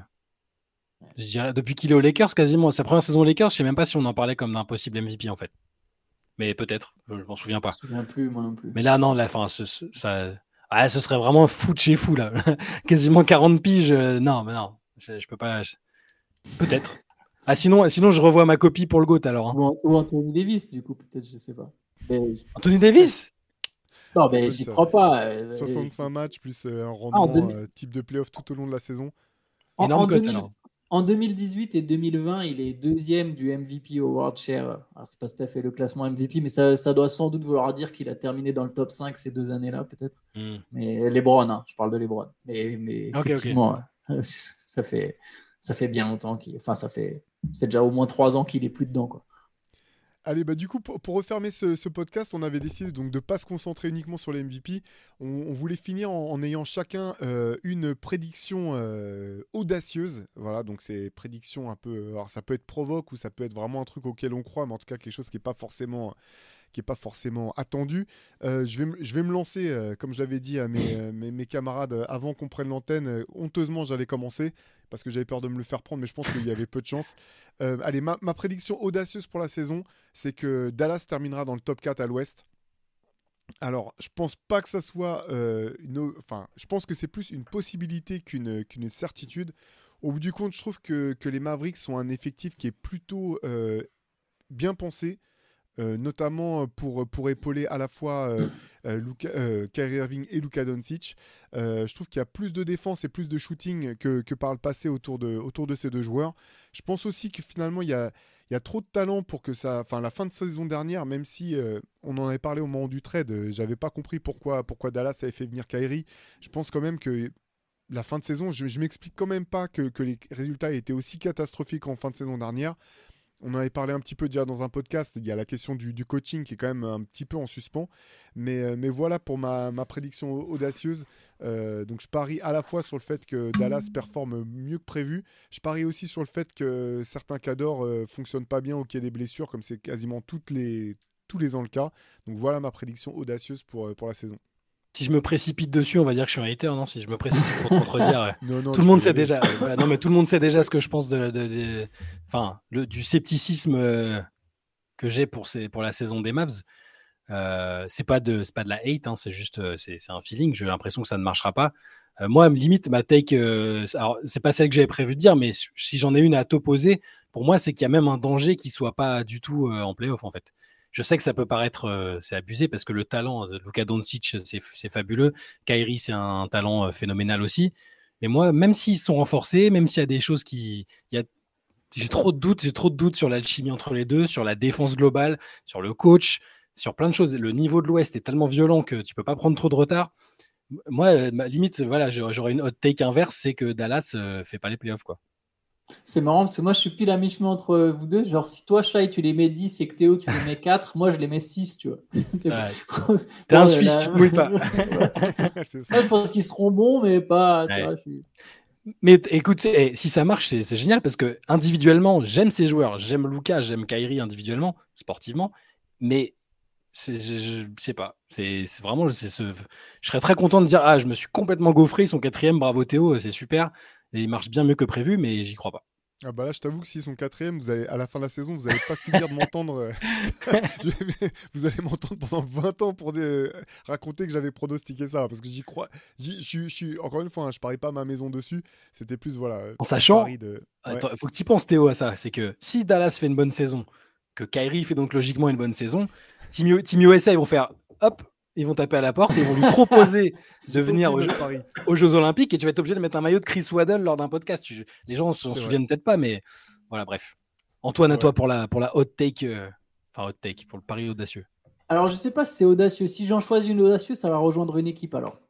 je dirais, depuis qu'il est aux Lakers quasiment, sa première saison aux Lakers, je sais même pas si on en parlait comme d'un possible MVP en fait. Mais peut-être, je, je m'en souviens pas. Je me souviens plus, moi non plus. Mais là, non, là, enfin, ce, ce- ça, ah, ce serait vraiment fou de chez fou là. quasiment 40 piges, euh, non, mais non, je, je peux pas. je- Peut-être. Ah, sinon, sinon, je revois ma copie pour le GOAT alors. hein. Ou, ou Anthony Davis, du coup, peut-être, je sais pas. Mais, Anthony Davis? Non, mais j'y crois pas. euh, 65 euh, matchs plus euh, un rendement 2000 euh, type de playoff tout au long de la saison. En, Énorme en cote, 2000 alors. en 2018 et 2020, il est deuxième du MVP Award Share. Alors, c'est pas tout à fait le classement MVP, mais ça, ça doit sans doute vouloir dire qu'il a terminé dans le top 5 ces deux années-là, peut-être. Hmm. Mais LeBron, hein, je parle de LeBron. Mais, mais Ok, ok. effectivement, ça fait ça fait bien longtemps qu'il, enfin ça fait ça fait déjà au moins trois ans qu'il est plus dedans quoi. Allez, bah du coup, pour, refermer ce, podcast, on avait décidé donc de pas se concentrer uniquement sur les MVP. On, voulait finir en, ayant chacun euh, une prédiction euh, audacieuse. Voilà, donc c'est prédiction un peu. Alors ça peut être provoque ou ça peut être vraiment un truc auquel on croit, mais en tout cas quelque chose qui est pas forcément qui est pas forcément attendu. Euh, je, vais je vais me lancer, euh, comme je l'avais dit à mes, euh, camarades euh, avant qu'on prenne l'antenne. euh, honteusement, j'allais commencer parce que j'avais peur de me le faire prendre, mais je pense qu'il y avait peu de chance. Euh, allez, ma, prédiction audacieuse pour la saison, c'est que Dallas terminera dans le top 4 à l'ouest. Alors, je pense pas que ça soit euh, une. Enfin, je pense que c'est plus une possibilité qu'une certitude. Au bout du compte, je trouve que, que les Mavericks sont un effectif qui est plutôt euh, bien pensé, euh, notamment pour, pour épauler à la fois euh, euh, euh, Kyrie Irving et Luka Doncic. Euh, je trouve qu'il y a plus de défense et plus de shooting que, que par le passé autour de, autour de ces deux joueurs. Je pense aussi que finalement, il y a, y a trop de talent pour que ça. Enfin, la fin de saison dernière, même si euh, on en avait parlé au moment du trade, euh, j'avais pas compris pourquoi, pourquoi Dallas avait fait venir Kyrie. Je pense quand même que la fin de saison, je, je m'explique quand même pas que, que les résultats étaient aussi catastrophiques en fin de saison dernière. On en avait parlé un petit peu déjà dans un podcast. Il y a la question du, coaching qui est quand même un petit peu en suspens. Mais, euh, voilà pour ma, prédiction audacieuse. Euh, donc je parie à la fois sur le fait que Dallas performe mieux que prévu. Je parie aussi sur le fait que certains cadors euh, fonctionnent pas bien au qu'il y ait des blessures, comme c'est quasiment tous les ans le cas. Donc voilà ma prédiction audacieuse pour la saison. Si je me précipite dessus, on va dire que je suis un hater, non Si je me précipite pour te contredire, ouais. Non, non, tout le monde sait déjà. euh, voilà, non, mais tout le monde sait déjà ce que je pense de, de- de- enfin, le, du scepticisme euh, que j'ai pour, ces- pour la saison des Mavs. Euh, c'est pas de c'est pas de la hate, hein, c'est juste euh, c'est un feeling. J'ai l'impression que ça ne marchera pas. Euh, moi, limite, ma take, alors, c'est pas celle que j'avais prévu de dire, mais si j'en ai une à t'opposer, pour moi, c'est qu'il y a même un danger qui soit pas du tout en playoff en fait. Je sais que ça peut paraître euh, c'est abusé parce que le talent de Luka Doncic c'est fabuleux. Kyrie c'est un talent euh, phénoménal aussi. Mais moi, même s'ils sont renforcés, même s'il y a des choses qui, j'ai trop de doutes, j'ai trop de doutes sur l'alchimie entre les deux, sur la défense globale, sur le coach, sur plein de choses. Le niveau de l'Ouest est tellement violent que tu peux pas prendre trop de retard. Moi, euh, limite, voilà, j'aurais une hot take inverse, c'est que Dallas fait pas les playoffs, quoi. C'est marrant parce que moi je suis pile à mi-chemin entre vous deux. Genre, si toi, Shai, tu les mets 10 et que Théo, tu les mets 4, moi je les mets 6, tu vois. C'est Ouais. bon. T'es un Suisse, là- tu te mouilles pas. Moi, je pense qu'ils seront bons, mais pas. tu Ouais. vois, je suis- Mais écoute, eh, si ça marche, c'est génial parce que individuellement, j'aime ces joueurs, j'aime Lucas, j'aime Kyrie individuellement, sportivement, mais c'est, je, je sais pas, c'est c'est vraiment, c'est ce, je serais très content de dire ah, je me suis complètement gaufré, ils sont quatrième, bravo Théo, c'est super, et ils marchent bien mieux que prévu, mais j'y crois pas. Ah bah là, je t'avoue que s'ils sont quatrième, vous allez, à la fin de la saison, vous n'allez pas finir de m'entendre. euh, vous allez m'entendre pendant 20 ans pour des- raconter que j'avais pronostiqué ça. Parce que j'y crois. Je suis, encore une fois, hein, je parie pas ma maison dessus. C'était plus, voilà. En sachant- de- ouais. Il faut que tu penses Théo à ça, c'est que si Dallas fait une bonne saison, que Kyrie fait donc logiquement une bonne saison, Team, U- Team USA ils vont faire hop, ils vont taper à la porte, et ils vont lui proposer de venir aux Jeux, pari. aux Jeux Olympiques et tu vas être obligé de mettre un maillot de Chris Waddle lors d'un podcast. Tu- les gens s'en souviennent peut-être pas, mais voilà, bref. Antoine, à toi pour la, pour la hot take, euh, enfin hot take, pour le pari audacieux. Alors, je sais pas si c'est audacieux. Si j'en choisis une audacieux, ça va rejoindre une équipe alors.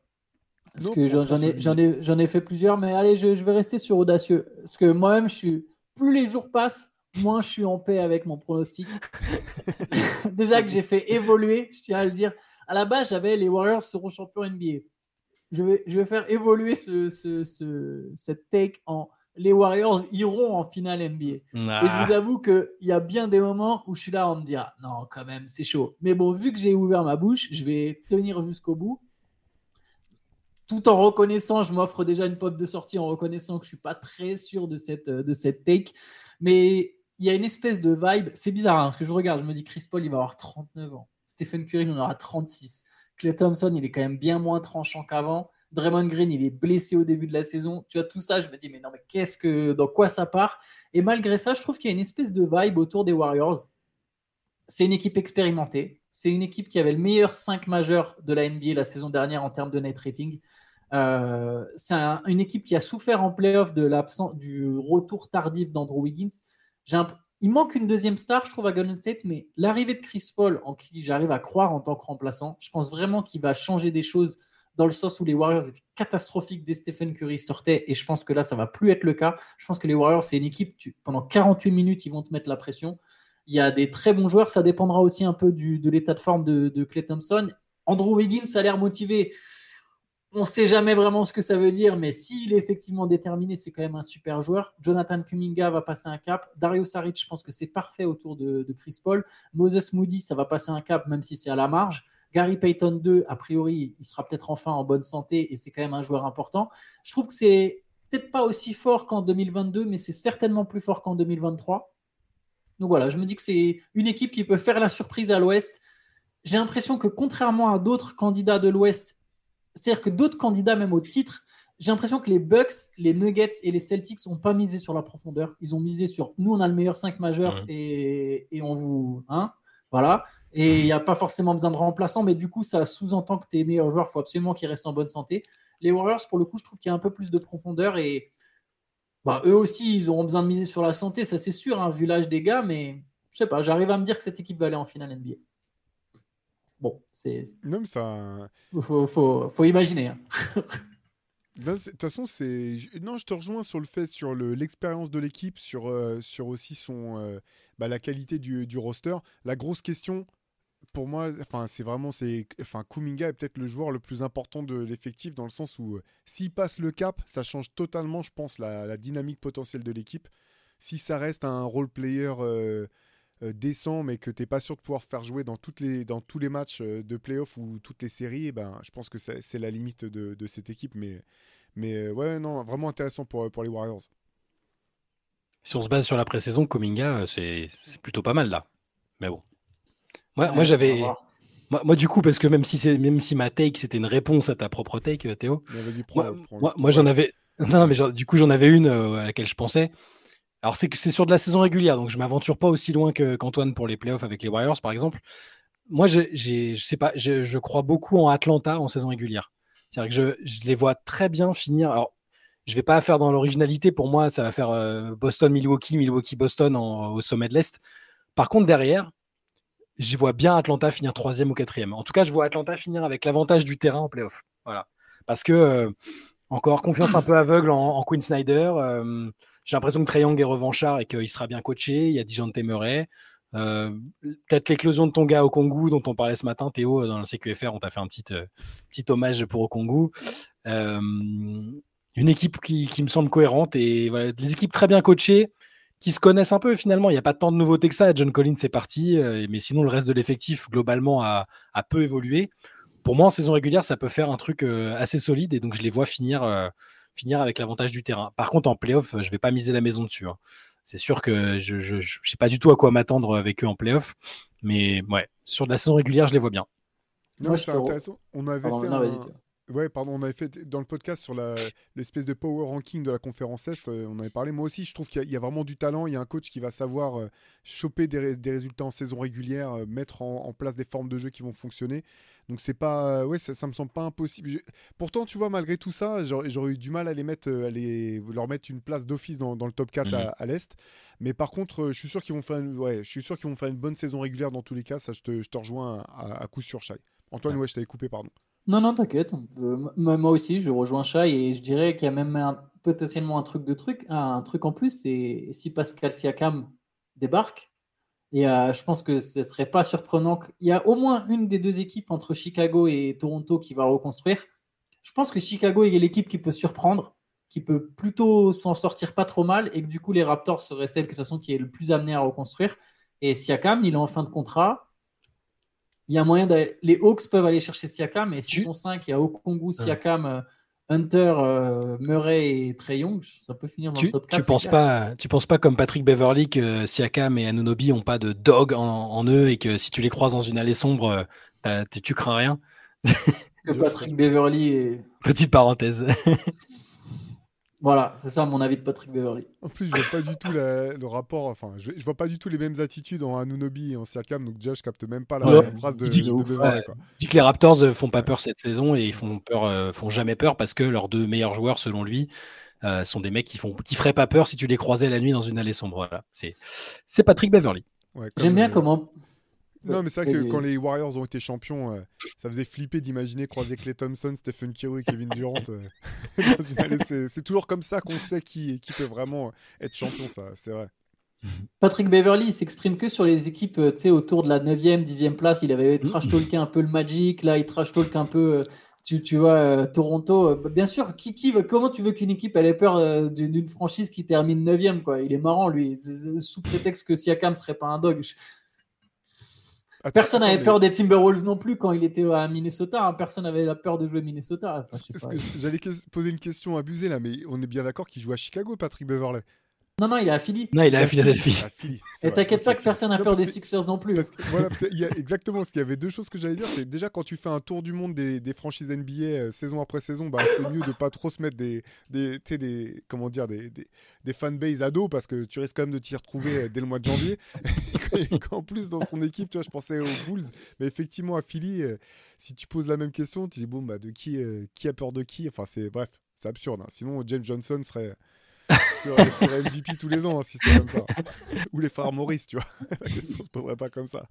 Parce Non, que j'en ai, j'en ai, j'en ai fait plusieurs, mais allez, je, je vais rester sur audacieux. Parce que moi-même, je suis. Plus les jours passent, moins je suis en paix avec mon pronostic. Déjà que j'ai fait évoluer, je tiens à le dire. À la base, j'avais les Warriors seront champions NBA. Je vais, je vais faire évoluer ce, ce- ce- cette take en les Warriors iront en finale NBA. Et je vous avoue qu'il y a bien des moments où je suis là à me dire ah, non, quand même, c'est chaud. Mais bon, vu que j'ai ouvert ma bouche, je vais tenir jusqu'au bout. Tout en reconnaissant, je m'offre déjà une pote de sortie en reconnaissant que je suis pas très sûr de cette, de cette take. Mais il y a une espèce de vibe. C'est bizarre, hein, parce que je regarde, je me dis Chris Paul, il va avoir 39 ans. Stephen Curry, il en aura 36. Clay Thompson, il est quand même bien moins tranchant qu'avant. Draymond Green, il est blessé au début de la saison. Tu vois, tout ça, je me dis, mais non, mais qu'est-ce que, dans quoi ça part? Et malgré ça, je trouve qu'il y a une espèce de vibe autour des Warriors. C'est une équipe expérimentée. C'est une équipe qui avait le meilleur 5 majeur de la NBA la saison dernière en termes de net rating. Euh, c'est un- une équipe qui a souffert en playoff de l'absence du retour tardif d'Andrew Wiggins. J'ai il manque une deuxième star, je trouve, à Golden State, mais l'arrivée de Chris Paul, en qui j'arrive à croire en tant que remplaçant, je pense vraiment qu'il va changer des choses dans le sens où les Warriors étaient catastrophiques dès Stephen Curry sortait, et je pense que là, ça va plus être le cas. Je pense que les Warriors, c'est une équipe, pendant 48 minutes, ils vont te mettre la pression. Il y a des très bons joueurs, ça dépendra aussi un peu de l'état de forme de, de Clay Thompson. Andrew Wiggins a l'air motivé. On ne sait jamais vraiment ce que ça veut dire, mais s'il est effectivement déterminé, c'est quand même un super joueur. Jonathan Kuminga va passer un cap. Dario Saric, je pense que c'est parfait autour de, Chris Paul. Moses Moody, ça va passer un cap, même si c'est à la marge. Gary Payton 2, a priori, il sera peut-être enfin en bonne santé et c'est quand même un joueur important. Je trouve que c'est peut-être pas aussi fort qu'en 2022, mais c'est certainement plus fort qu'en 2023. Donc voilà, je me dis que c'est une équipe qui peut faire la surprise à l'Ouest. J'ai l'impression que contrairement à d'autres candidats de l'Ouest, c'est-à-dire que d'autres candidats, même au titre, j'ai l'impression que les Bucks, les Nuggets et les Celtics n'ont pas misé sur la profondeur. Ils ont misé sur nous, on a le meilleur 5 majeur Mhm. et, et on vous. Hein, voilà. Et il n'y a pas forcément besoin de remplaçants, mais du coup, ça sous-entend que tes meilleurs joueurs, il faut absolument qu'ils restent en bonne santé. Les Warriors, pour le coup, je trouve qu'il y a un peu plus de profondeur et Bah, eux aussi, ils auront besoin de miser sur la santé, ça c'est sûr, hein, vu l'âge des gars, mais je sais pas, j'arrive à me dire que cette équipe va aller en finale NBA. Bon, c'est. Non, mais ça. Faut, faut, faut imaginer. Hein. De toute façon, c'est. Non, je te rejoins sur le fait, sur l'expérience de l'équipe, sur, euh, sur aussi son, euh, bah, la qualité du, du, roster. La grosse question, pour moi, enfin, c'est vraiment. c'est enfin, Kuminga est peut-être le joueur le plus important de l'effectif, dans le sens où euh, s'il passe le cap, ça change totalement, je pense, la, la dynamique potentielle de l'équipe. Si ça reste un role player décent, mais que tu n'es pas sûr de pouvoir faire jouer dans, toutes les, dans tous les matchs euh, de playoff ou toutes les séries, eh ben, je pense que c'est la limite de, de, cette équipe. Mais, mais euh, ouais, non, vraiment intéressant pour, pour les Warriors. Si on se base sur la pré-saison, Kominga, c'est plutôt pas mal là. Mais bon. Moi, moi j'avais. Moi, moi, du coup, parce que même si, même si ma take, c'était une réponse à ta propre take, Théo. moi, moi, j'en avais. Non, mais du coup, j'en avais une à laquelle je pensais. Alors, c'est que c'est sur de la saison régulière, donc je m'aventure pas aussi loin qu'Antoine pour les playoffs avec les Warriors, par exemple. Moi, je, sais pas, je, crois beaucoup en Atlanta en saison régulière. C'est-à-dire que je, les vois très bien finir. Alors, je vais pas faire dans l'originalité. Pour moi, ça va faire euh, Boston-Milwaukee, Milwaukee-Boston au sommet de l'Est. Par contre, derrière, j'y vois bien Atlanta finir troisième ou quatrième. En tout cas, je vois Atlanta finir avec l'avantage du terrain en playoff. Voilà. Parce que, euh, encore, confiance un peu aveugle en, Quinn Snyder. Euh, j'ai l'impression que Young est revanchard et qu'il sera bien coaché. Il y a Dijon Temeray. Euh, Peut-être l'éclosion de ton gars au Congo dont on parlait ce matin, Théo, dans le CQFR, on t'a fait un petit, euh, hommage pour au Congo. Euh, une équipe qui, me semble cohérente et des équipes très bien coachées qui se connaissent un peu finalement. Il n'y a pas tant de nouveautés que ça. John Collins est parti, euh, mais sinon le reste de l'effectif globalement a, peu évolué. Pour moi, en saison régulière, ça peut faire un truc euh, assez solide et donc je les vois finir finir avec l'avantage du terrain. Par contre, en playoff, je ne vais pas miser la maison dessus. Hein. C'est sûr que je ne sais pas du tout à quoi m'attendre avec eux en playoff. Mais ouais, sur de la saison régulière, je les vois bien. Non, c'est intéressant. On avait fait Ouais, pardon, on avait fait dans le podcast sur l'espèce de power ranking de la conférence Est, euh, on avait parlé. Moi aussi, je trouve qu'il y, a vraiment du talent. Il y a un coach qui va savoir euh, choper des, résultats en saison régulière, euh, mettre en, place des formes de jeu qui vont fonctionner. Donc c'est pas, ouais, ça, ça, me semble pas impossible. Pourtant, tu vois, malgré tout ça, j'aurais eu du mal à les mettre, à les, leur mettre une place d'office dans, le top 4 mhm. à, l'est. Mais par contre, je suis sûr qu'ils vont faire, une, ouais, je suis sûr qu'ils vont faire une bonne saison régulière dans tous les cas. Ça, je te, je te rejoins à, coup sur Chai. Antoine, ouais, je t'avais coupé, pardon. Non, non, t'inquiète. moi aussi, je rejoins Chai et je dirais qu'il y a même potentiellement un truc de truc, un truc en plus, c'est si Pascal Siakam débarque. Et je pense que ce serait pas surprenant. Il y a au moins une des deux équipes entre Chicago et Toronto qui va reconstruire. Je pense que Chicago est l'équipe qui peut surprendre, qui peut plutôt s'en sortir pas trop mal, et que du coup les Raptors seraient celle de toute façon qui est le plus amenée à reconstruire. Et Siakam, il est en fin de contrat il y a moyen d'aller. Les Hawks peuvent aller chercher Siakam, mais si ton 5, il y a Okongu, Siakam, euh, Hunter, euh, Murray et Trey Young, ça peut finir dans tu, le top 4. Tu penses, pas, tu penses pas comme Patrick Beverly que Siakam et Anunobi n'ont pas de dog en, eux et que si tu les croises dans une allée sombre, tu crains rien? Que Patrick Beverly est. Petite parenthèse. Voilà, c'est ça mon avis de Patrick Beverly. En plus, je vois pas du tout le rapport, enfin, je, vois pas du tout les mêmes attitudes en Anunobi et en Siakam, donc déjà, je capte même pas la phrase de, dis, Beverly. Dis que les Raptors euh, font pas peur cette saison et ils font peur, euh, font jamais peur parce que leurs deux meilleurs joueurs, selon lui, euh, sont des mecs qui font, qui feraient pas peur si tu les croisais la nuit dans une allée sombre. Voilà, c'est, c'est Patrick Beverly. J'aime bien comment non, mais c'est vrai que quand les Warriors ont été champions, euh, ça faisait flipper d'imaginer croiser Clay Thompson, Stephen Curry et Kevin Durant. Euh, c'est toujours comme ça qu'on sait qui, qui peut vraiment être champion, ça, c'est vrai. Patrick Beverly s'exprime que sur les équipes euh, autour de la 9e, 10e place. Il avait trash talké un peu le Magic, là il trash talk un peu, tu, tu vois, Toronto. Bien sûr, qui, qui, comment tu veux qu'une équipe ait peur d'une franchise qui termine 9e quoi? Il est marrant lui, sous prétexte que Siakam serait pas un dog. Personne n'avait peur des Timberwolves non plus quand il était à Minnesota. Hein. Personne n'avait la peur de jouer Minnesota. J'allais poser une question abusée là, mais on est bien d'accord qu'il joue à Chicago, Patrick Beverley. Non, non, il est à Philly. Non, il est à Philadelphie. Et t'inquiète pas que personne n'a peur des Sixers non plus. voilà, il y a exactement, ce qu'il y avait deux choses que j'allais dire. C'est déjà quand tu fais un tour du monde des, des franchises NBA euh, saison après saison, bah, c'est mieux de pas trop se mettre des, des, des comment dire, des, des, des fanbases ados parce que tu risques quand même de t'y retrouver euh, dès le mois de janvier. en plus, dans son équipe, tu vois, je pensais aux Bulls. Mais effectivement, à Philly, euh, si tu poses la même question, tu dis, bon, bah, de qui, qui a peur de qui? Enfin, c'est bref, c'est absurde. Hein. Sinon, James Johnson serait sur, sur MVP tous les ans, un système comme ça. Ou les frères Maurice, tu vois. La question se poserait pas comme ça.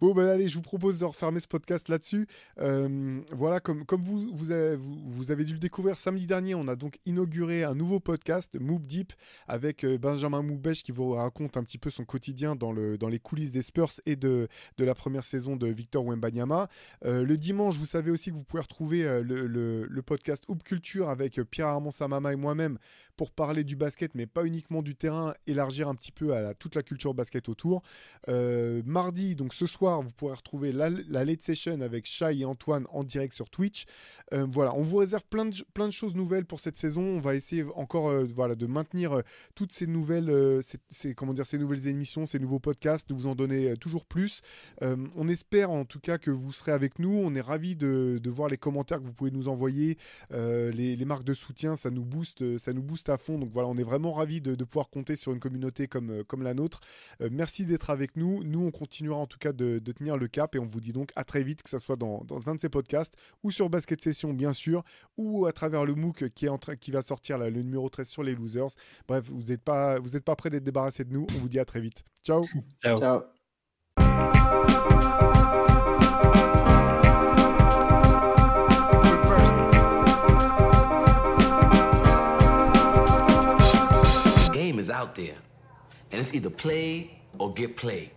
Bon, ben allez, je vous propose de refermer ce podcast là-dessus. Euh, voilà, comme, vous, avez, dû le découvrir samedi dernier, on a donc inauguré un nouveau podcast, Moop Deep, avec euh, Benjamin Moubèche qui vous raconte un petit peu son quotidien dans, le, dans les coulisses des Spurs et de, la première saison de Victor Wembanyama. Euh, le dimanche, vous savez aussi que vous pouvez retrouver le, podcast Hoop Culture avec euh, Pierre-Armand Samama et moi-même pour parler du basket, mais pas uniquement du terrain, élargir un petit peu à toute la culture basket autour. Mardi, donc ce soir, vous pourrez retrouver la, la late session avec Shai et Antoine en direct sur Twitch. Euh, voilà, on vous réserve plein de, plein de choses nouvelles pour cette saison. On va essayer encore euh, voilà, de maintenir euh, toutes ces nouvelles, comment dire, ces nouvelles émissions, ces nouveaux podcasts, de vous en donner toujours plus. On espère en tout cas que vous serez avec nous. On est ravis de, de voir les commentaires que vous pouvez nous envoyer, les, marques de soutien, ça nous booste, ça nous booste à fond. Donc voilà, on est vraiment ravis de, pouvoir compter sur une communauté comme, comme la nôtre. Merci d'être avec nous. Nous, on continuera en tout cas de, de tenir le cap et on vous dit donc à très vite, que ce soit dans, dans un de ces podcasts ou sur Basket Session, bien sûr, ou à travers le MOOC qui, est en train, qui va sortir là, le numéro 13 sur les losers. Bref, vous n'êtes pas, vous êtes pas prêts d'être débarrassés de nous. On vous dit à très vite. Ciao. Ciao. Ciao. The game is out there, and it's either play or get played.